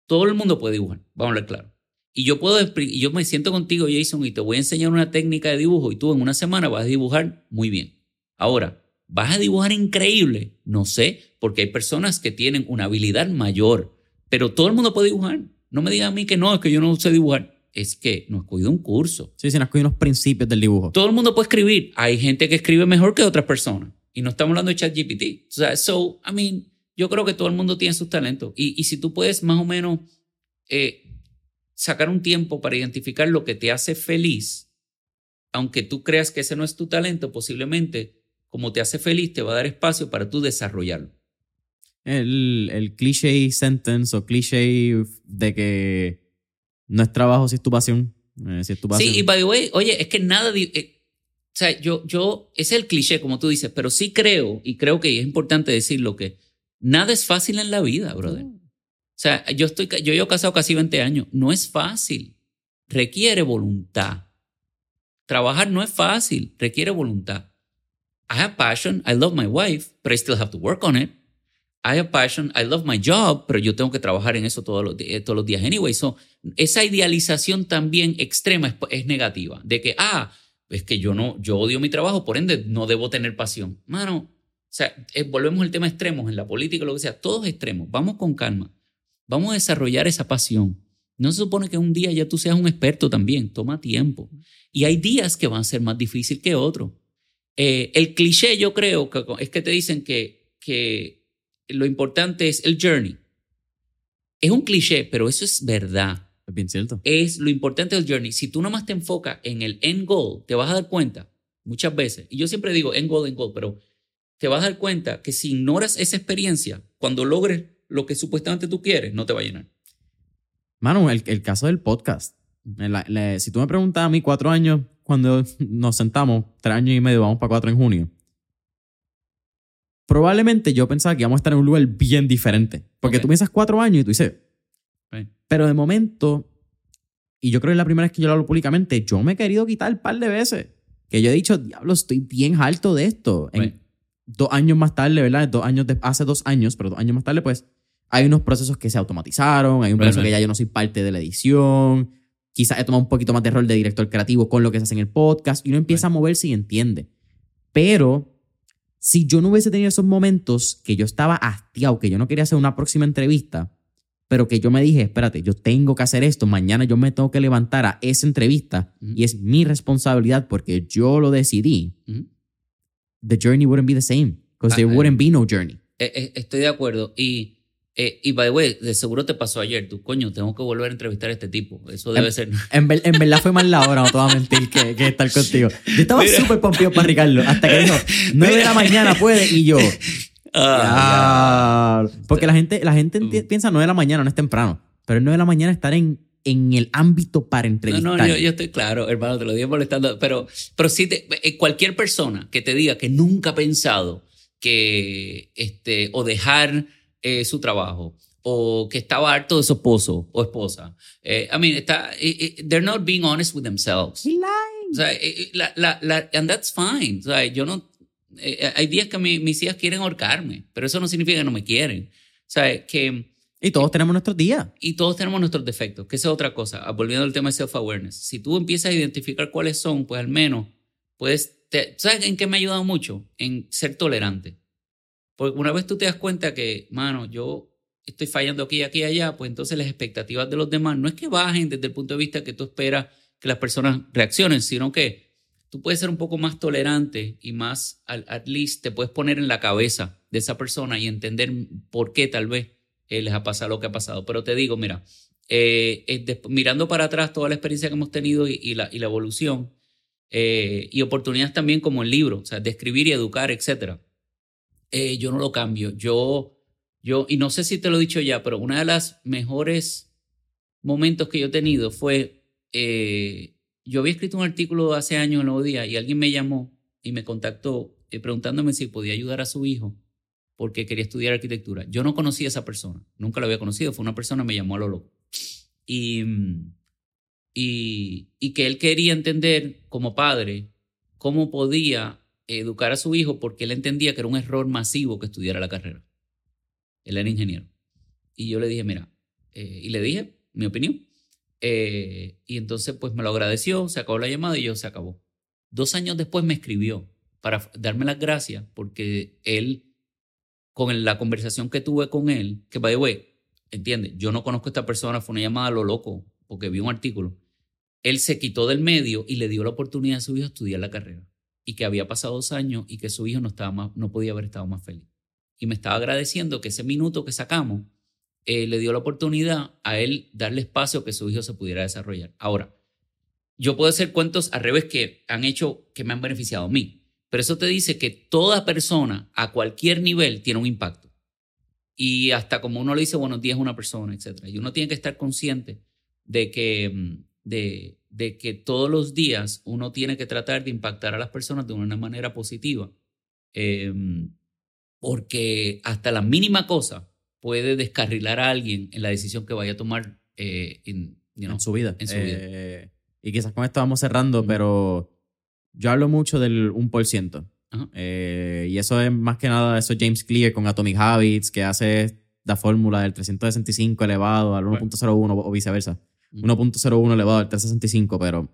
todo el mundo puede dibujar, vamos a hablar claro. Y yo puedo, y yo me siento contigo, Jason, y te voy a enseñar una técnica de dibujo y tú en una semana vas a dibujar muy bien. Ahora, ¿vas a dibujar increíble? No sé, porque hay personas que tienen una habilidad mayor, pero todo el mundo puede dibujar. No me digan a mí que no, es que yo no sé dibujar. Es que no he cogido un curso. Sí, sí, nos cogió unos principios del dibujo. Todo el mundo puede escribir. Hay gente que escribe mejor que otras personas. Y no estamos hablando de ChatGPT. O sea, so, I mean, yo creo que todo el mundo tiene sus talentos. Y, y si tú puedes más o menos eh, sacar un tiempo para identificar lo que te hace feliz, aunque tú creas que ese no es tu talento, posiblemente como te hace feliz, te va a dar espacio para tú desarrollarlo. El, el cliché sentence o cliché de que no es trabajo si es tu pasión. Eh, si es tu pasión. Sí, y by the way, oye, es que nada. di- eh, o sea, yo, yo, ese es el cliché, como tú dices, pero sí creo, y creo que es importante decirlo, que nada es fácil en la vida, brother. O sea, yo estoy, yo llevo casado casi 20 años. No es fácil. Requiere voluntad. Trabajar no es fácil. Requiere voluntad. I have passion. I love my wife, but I still have to work on it. I have passion. I love my job, pero yo tengo que trabajar en eso todos los, eh, todos los días. Anyway, so, esa idealización también extrema es, es negativa. De que, ah, es que yo no, yo odio mi trabajo, por ende no debo tener pasión. Mano, o sea, eh, volvemos al tema extremos en la política, lo que sea, todos extremos. Vamos con calma. Vamos a desarrollar esa pasión. No se supone que un día ya tú seas un experto también. Toma tiempo. Y hay días que van a ser más difíciles que otros. Eh, el cliché, yo creo, que es que te dicen que, que lo importante es el journey. Es un cliché, pero eso es verdad. Es bien cierto. Es lo importante del journey. Si tú nomás te enfocas en el end goal, te vas a dar cuenta muchas veces, y yo siempre digo end goal, end goal, pero te vas a dar cuenta que si ignoras esa experiencia, cuando logres lo que supuestamente tú quieres, no te va a llenar. Mano, el, el caso del podcast. La- la- si tú me preguntas a mí cuatro años, cuando nos sentamos, tres años y medio, vamos para cuatro en junio, probablemente yo pensaba que íbamos a estar en un lugar bien diferente. Porque Ok. tú piensas cuatro años y tú dices, pero de momento, y yo creo que es la primera vez que yo lo hablo públicamente, yo me he querido quitar un par de veces. Que yo he dicho, diablo, estoy bien harto de esto. En dos años más tarde, ¿verdad? Dos años de- hace dos años, pero dos años más tarde, pues, hay unos procesos que se automatizaron, hay un proceso que right. ya yo no soy parte de la edición, quizás he tomado un poquito más de rol de director creativo con lo que se hace en el podcast, y uno empieza a moverse y entiende. Pero si yo no hubiese tenido esos momentos que yo estaba hastiado, que yo no quería hacer una próxima entrevista, pero que yo me dije, espérate, yo tengo que hacer esto, mañana yo me tengo que levantar a esa entrevista y es mi responsabilidad porque yo lo decidí, Ujú. the journey wouldn't be the same, because Ah, there eh. wouldn't be no journey. Eh, eh, estoy de acuerdo. Y, eh, y by the way, de seguro te pasó ayer. Tú, coño, tengo que volver a entrevistar a este tipo. Eso debe ser. En, en verdad fue más la hora, no te voy a mentir, que, que estar contigo. Yo estaba súper pompido para Ricardo, hasta que dijo, 9 de la mañana puede, y yo, Ah. Porque la gente, la gente Mm. piensa 9 de la mañana, no es temprano, pero es 9 de la mañana estar en, en el ámbito para No, entrevistar. no, yo, yo estoy claro, hermano, te lo digo molestando, pero, pero sí, te- eh, cualquier persona que te diga que nunca ha pensado que, este, o dejar eh, su trabajo, o que estaba harto de su esposo o esposa. Eh, I mean, está, eh, eh, they're not being honest with themselves. O sea, eh, la, la, la, and that's fine. O sea, yo no, eh, hay días que mi- mis hijas quieren ahorcarme, pero eso no significa que no me quieren. O sea, que, Y todos tenemos nuestros días. y todos tenemos nuestros defectos, que esa es otra cosa. Ah, Volviendo al tema de self-awareness. Si tú empiezas a identificar cuáles son, pues al menos puedes, te- ¿sabes en qué me ha ayudado mucho? En ser tolerante. Porque una vez tú te das cuenta que, mano, yo estoy fallando aquí, aquí, allá, pues entonces las expectativas de los demás no es que bajen desde el punto de vista que tú esperas que las personas reaccionen, sino que tú puedes ser un poco más tolerante y más, al- at least, te puedes poner en la cabeza de esa persona y entender por qué tal vez eh, les ha pasado lo que ha pasado. Pero te digo, mira, eh, mirando para atrás toda la experiencia que hemos tenido y, y la, y la evolución, eh, y oportunidades también como el libro, o sea, de escribir y educar, etcétera. Eh, yo no lo cambio. Yo, yo, y no sé si te lo he dicho ya, pero una de las mejores momentos que yo he tenido fue, eh, yo había escrito un artículo hace años en Nuevo Día y alguien me llamó y me contactó eh, preguntándome si podía ayudar a su hijo porque quería estudiar arquitectura. Yo no conocía a esa persona, nunca lo había conocido, fue una persona que me llamó a lo loco. Mm, y, y que él quería entender como padre cómo podía educar a su hijo porque él entendía que era un error masivo que estudiara la carrera. Él era ingeniero. Y yo le dije, mira, eh, y le dije mi opinión. Eh, y entonces pues me lo agradeció, se acabó la llamada y yo se acabó. Dos años después me escribió para darme las gracias porque él, con la conversación que tuve con él, que by the way, entiende, yo no conozco a esta persona, fue una llamada a lo loco porque vi un artículo. Él se quitó del medio y le dio la oportunidad a su hijo a estudiar la carrera y que había pasado dos años y que su hijo no, estaba no podía haber estado más feliz. Y me estaba agradeciendo que ese minuto que sacamos eh, le dio la oportunidad a él darle espacio que su hijo se pudiera desarrollar. Ahora, yo puedo hacer cuentos al revés que han hecho, que me han beneficiado a mí, pero eso te dice que toda persona a cualquier nivel tiene un impacto. Y hasta como uno le dice buenos días a una persona, etc. Y uno tiene que estar consciente de que, mm, de, de que todos los días uno tiene que tratar de impactar a las personas de una manera positiva. Eh, porque hasta la mínima cosa puede descarrilar a alguien en la decisión que vaya a tomar eh, en, you know, en su vida. en su vida. Eh, y quizás con esto vamos cerrando, pero yo hablo mucho del 1%. Ajá. Eh, y eso es más que nada, eso es James Clear con Atomic Habits, que hace la fórmula del 365 elevado al 1.01 o viceversa. Ujú. 1.01 elevado al 365, pero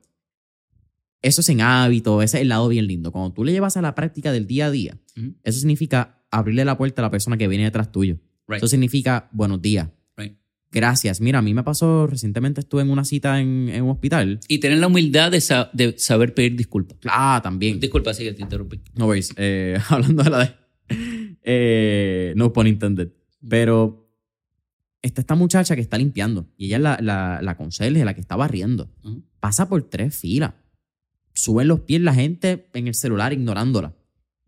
eso es en hábito, ese es el lado bien lindo. Cuando tú le llevas a la práctica del día a día, eso significa abrirle la puerta a la persona que viene detrás tuyo. Right. Eso significa buenos días. Right. Gracias. Mira, a mí me pasó, recientemente estuve en una cita en, en un hospital. Y tener la humildad de, sa- de saber pedir disculpas. Ah, también. Disculpa, sí que te interrumpí. No worries. Eh, hablando de la de. eh, no pun intended. Pero está esta muchacha que está limpiando y ella es la, la, la conserje, la que está barriendo. Pasa por tres filas. Suben los pies la gente en el celular ignorándola.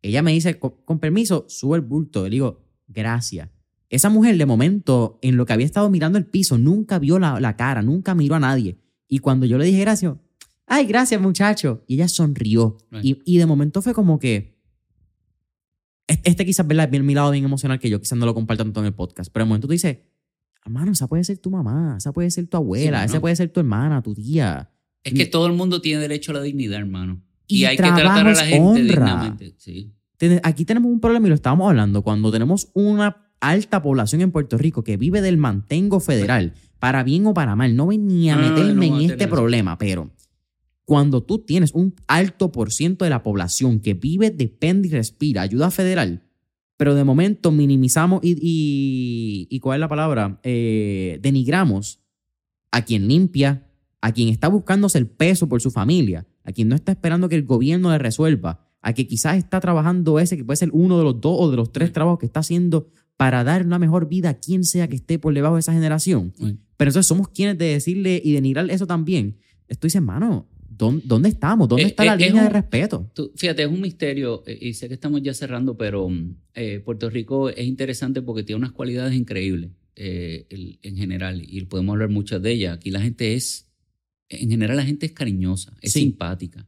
Ella me dice, con, con permiso, sube el bulto. Le digo, gracias. Esa mujer, de momento, en lo que había estado mirando el piso, nunca vio la, la cara, nunca miró a nadie. Y cuando yo le dije gracias, ay, gracias, muchacho. Y ella sonrió. Right. Y, y de momento fue como que. Este, este quizás ¿verdad? es bien mi lado bien emocional que yo quizás no lo comparto tanto en el podcast. Pero de momento tú dices, hermano, esa puede ser tu mamá, esa puede ser tu abuela, Sí, esa puede ser tu hermana, tu tía. Es que todo el mundo tiene derecho a la dignidad, hermano. Y Y, hay que tratar a la gente honra. dignamente. Sí. Aquí tenemos un problema y lo estábamos hablando cuando tenemos una alta población en Puerto Rico que vive del mantengo federal, para bien o para mal. No ven ni a No, no, no, meterme en este problema, pero cuando tú tienes un alto por ciento de la población que vive, depende y respira ayuda federal, pero de momento minimizamos y, y, y ¿cuál es la palabra? Eh, denigramos a quien limpia, a quien está buscándose el peso por su familia, a quien no está esperando que el gobierno le resuelva, a que quizás está trabajando ese que puede ser uno de los dos o de los tres trabajos que está haciendo para dar una mejor vida a quien sea que esté por debajo de esa generación. Pero entonces somos quienes de decirle y denigrar eso también. Esto dice, hermano, ¿dónde, dónde estamos? ¿Dónde Eh, está la eh, es línea de un- respeto? Tú- fíjate, es un misterio eh, y sé que estamos ya cerrando, pero eh, Puerto Rico es interesante porque tiene unas cualidades increíbles el- en general y podemos hablar muchas de ellas. Aquí la gente es, en general la gente es cariñosa, es Sí. simpática,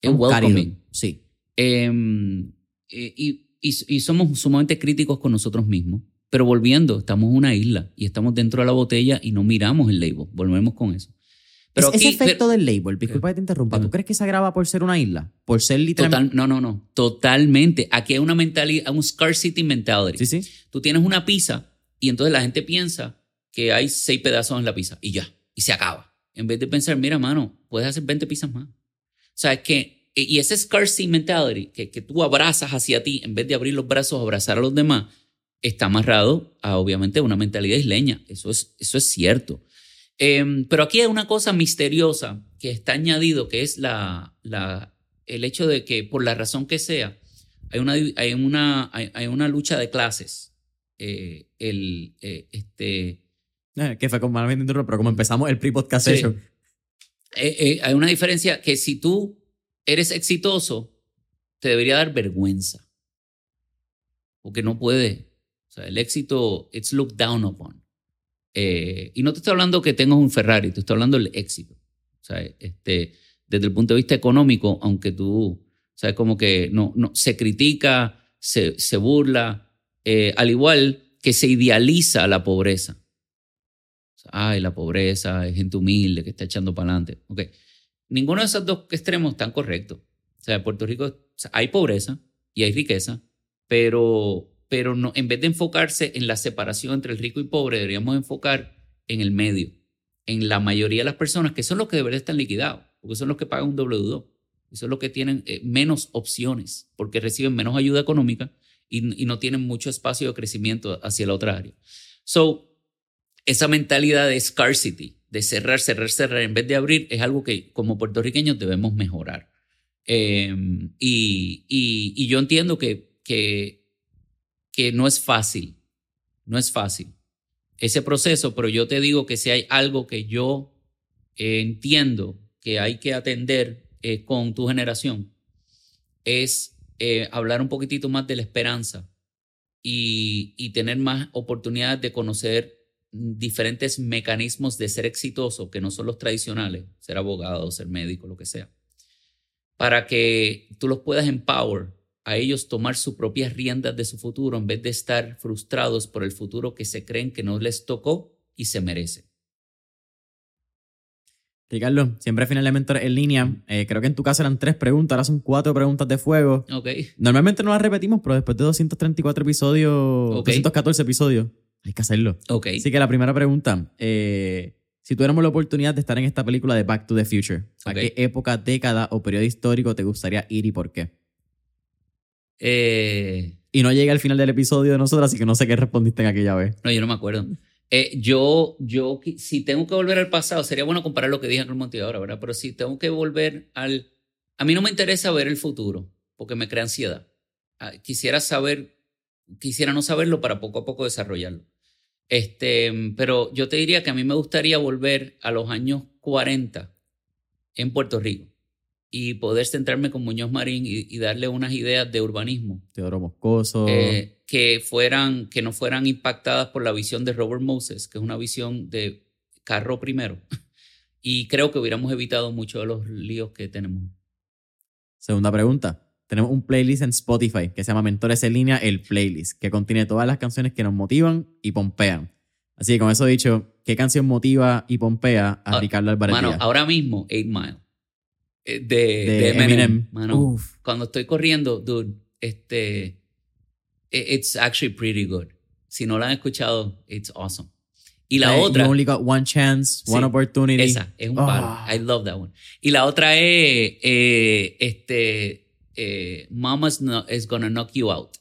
es Un welcoming. Sí. Em, eh, y y, somos sumamente críticos con nosotros mismos. Pero volviendo, estamos en una isla y estamos dentro de la botella y no miramos el label. Volvemos con eso. Pero ese efecto del label, disculpa que te interrumpa, ¿tú crees que se agrava por ser una isla? Por ser literalmente. no, no, no. Totalmente. Aquí hay una mentalidad, un scarcity mentality. Sí, sí. Tú tienes una pizza y entonces la gente piensa que hay seis pedazos en la pizza y ya, y se acaba. En vez de pensar, mira, mano, puedes hacer 20 pizzas más. O sea, es que, y ese scarcity mentality que, que tú abrazas hacia ti en vez de abrir los brazos, abrazar a los demás, está amarrado a obviamente una mentalidad isleña. Eso es, eso es cierto. Em, pero aquí hay una cosa misteriosa que está añadido, que es la, la, el hecho de que por la razón que sea, hay una, hay una, hay, una lucha de clases. Eh, el, eh, este, eh, que fue como, pero como empezamos el pre-podcast hay una diferencia que si tú eres exitoso, te debería dar vergüenza. Porque no puede. O sea, el éxito, it's looked down upon. Eh, y no te estoy hablando que tengas un Ferrari, te estoy hablando del éxito. O sea, este, desde el punto de vista económico, aunque tú, sabes, como que no, no, se critica, se, se burla, eh, al igual que se idealiza la pobreza. ay, la pobreza, es gente humilde que está echando para adelante. Okay. Ninguno de esos dos extremos están correctos. O sea, en Puerto Rico hay pobreza y hay riqueza, pero pero no, en vez de enfocarse en la separación entre el rico y pobre, deberíamos enfocar en el medio, en la mayoría de las personas que son los que deberían estar liquidados, porque son los que pagan un doble 2 y son los que tienen eh, menos opciones, porque reciben menos ayuda económica y, y, no tienen mucho espacio de crecimiento hacia la otra área. So, esa mentalidad de scarcity, de cerrar, cerrar, cerrar, en vez de abrir, es algo que como puertorriqueños debemos mejorar. Em, y, y, y yo entiendo que, que que no es fácil, no es fácil ese proceso, pero yo te digo que si hay algo que yo entiendo que hay que atender eh, con tu generación, es eh, hablar un poquitito más de la esperanza y, y tener más oportunidades de conocer diferentes mecanismos de ser exitoso que no son los tradicionales, ser abogado, ser médico, lo que sea, para que tú los puedas empower a ellos tomar sus propias riendas de su futuro en vez de estar frustrados por el futuro que se creen que no les tocó y se merece. Ricardo, siempre final de mentor en línea. Eh, creo que en tu caso eran tres preguntas, ahora son cuatro preguntas de fuego. Ok. Normalmente no las repetimos, pero después de 234 episodios, 214 episodios, hay que hacerlo. Ok. Así que la primera pregunta, eh, si tuviéramos la oportunidad de estar en esta película de Back to the Future, ¿a qué época, década o periodo histórico te gustaría ir y por qué? Eh, y no llega al final del episodio de nosotros, así que no sé qué respondiste en aquella vez. No, yo no me acuerdo. Eh, yo, yo, si tengo que volver al pasado, sería bueno comparar lo que dije en el motivador, ¿verdad? Pero si tengo que volver al... A mí no me interesa ver el futuro, porque me crea ansiedad. Ah, quisiera saber, quisiera no saberlo para poco a poco desarrollarlo. Este, pero yo te diría que a mí me gustaría volver a los años 40 en Puerto Rico y poder centrarme con Muñoz Marín y, darle unas ideas de urbanismo. Teodoro Moscoso. Eh, que, fueran, que no fueran impactadas por la visión de Robert Moses, que es una visión de carro primero. Y creo que hubiéramos evitado muchos de los líos que tenemos. Segunda pregunta. Tenemos un playlist en Spotify que se llama Mentores en línea, el playlist, que contiene todas las canciones que nos motivan y pompean. Así que con eso dicho, ¿qué canción motiva y pompea a ah, Ricardo Alvarez? Mano, ahora mismo, Eight Mile. Eh, de, Eminem. Cuando estoy corriendo, dude, este, it's actually pretty good. Si no la han escuchado, it's awesome. Y la otra. You only got one chance, one opportunity. Esa, es un palo. Ah. I love that one. Y la otra es, eh, este, eh, Mama's no, is gonna knock you out.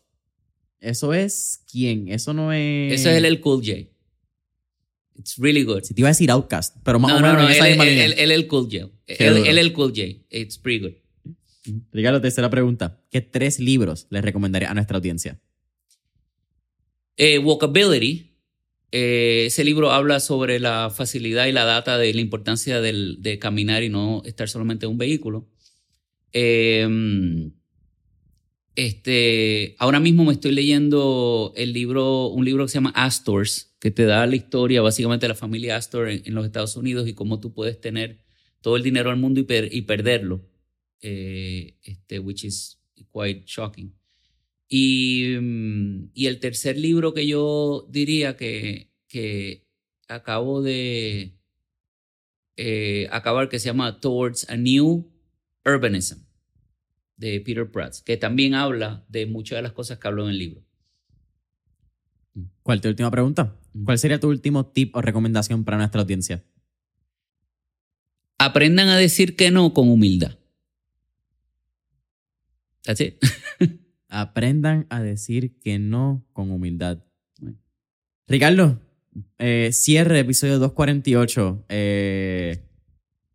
¿Eso es quién? Eso no es. Eso es el, el Cool J. It's really good. Si te iba a decir Outcast, pero más no, o menos no, no, esa él, misma Él, el Cool J. Él, él, el Cool J. It's pretty good. Ricardo, tercera pregunta. ¿Qué tres libros le recomendaría a nuestra audiencia? Eh, Walkability. Eh, ese libro habla sobre la facilidad y la data de la importancia del, de caminar y no estar solamente en un vehículo. Eh, este, ahora mismo me estoy leyendo el libro, un libro que se llama Astors, que te da la historia básicamente de la familia Astor en, los Estados Unidos y cómo tú puedes tener todo el dinero del mundo y, perderlo, eh, este, which is quite shocking. Y, mm, y el tercer libro que yo diría que, que acabo de eh, acabar, que se llama Towards a New Urbanism, de Peter Prats, que también habla de muchas de las cosas que hablo en el libro. ¿Cuál es tu última pregunta? Mm. ¿Cuál sería tu último tip o recomendación para nuestra audiencia? Aprendan a decir que no con humildad. That's it. Aprendan a decir que no con humildad. Ricardo, eh, cierre episodio 248. Eh,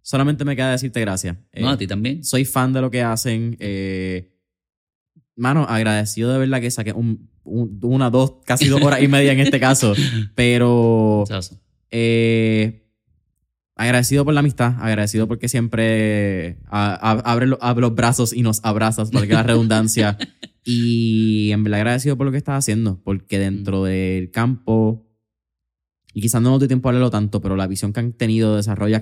solamente me queda decirte gracias. Eh, No, a ti también. soy fan de lo que hacen. eh, mano, agradecido de verdad que saqué un- un- una, dos, casi dos horas y media en este caso. Pero eh, agradecido por la amistad, agradecido porque siempre abre, lo- abre los brazos y nos abrazas, para que la redundancia. y en verdad agradecido por lo que estás haciendo, porque dentro del campo, y quizás no nos dé tiempo a hablarlo tanto, pero la visión que han tenido de desarrollo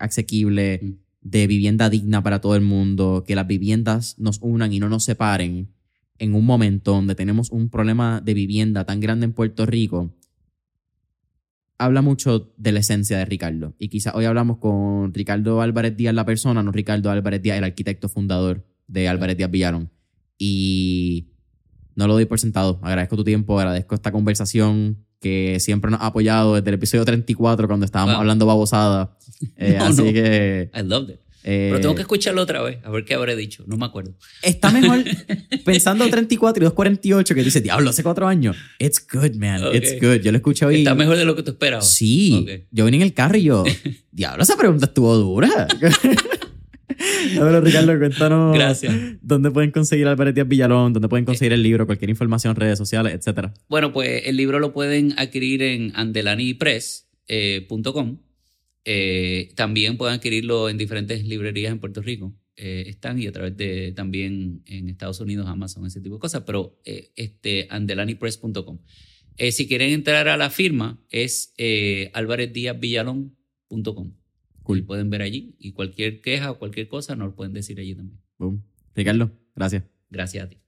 asequible, Mm. de vivienda digna para todo el mundo, que las viviendas nos unan y no nos separen en un momento donde tenemos un problema de vivienda tan grande en Puerto Rico, habla mucho de la esencia de Ricardo. Y quizás hoy hablamos con Ricardo Álvarez Díaz, la persona, no Ricardo Álvarez Díaz, el arquitecto fundador de Álvarez Díaz Villalón. Y no lo doy por sentado. Agradezco tu tiempo, agradezco esta conversación que siempre nos ha apoyado desde el episodio 34 cuando estábamos Wow. hablando babosada. Eh, No, así no. que... I loved it. eh, Pero tengo que escucharlo otra vez, a ver qué habré dicho. No me acuerdo. Está mejor pensando 34 y 248 que dice, diablo, hace cuatro años. It's good, man. Ok. It's good. Yo lo escuché hoy. Está mejor de lo que tú esperabas. Sí. Ok. Yo vine en el carro y yo, diablo, esa pregunta estuvo dura. Ver, Ricardo, cuéntanos Gracias. dónde pueden conseguir Álvarez Díaz Villalón, dónde pueden conseguir el libro, cualquier información, redes sociales, etcétera. Bueno, pues el libro lo pueden adquirir en andelanipress.com. Eh, también pueden adquirirlo en diferentes librerías en Puerto Rico. Eh, están y a través de también en Estados Unidos, Amazon, ese tipo de cosas, pero eh, este, andelanipress.com. Eh, si quieren entrar a la firma, es eh, alvarezdiazvillalón.com. Cool. Y pueden ver allí y cualquier queja o cualquier cosa nos lo pueden decir allí también. Boom. Ricardo, gracias. Gracias a ti.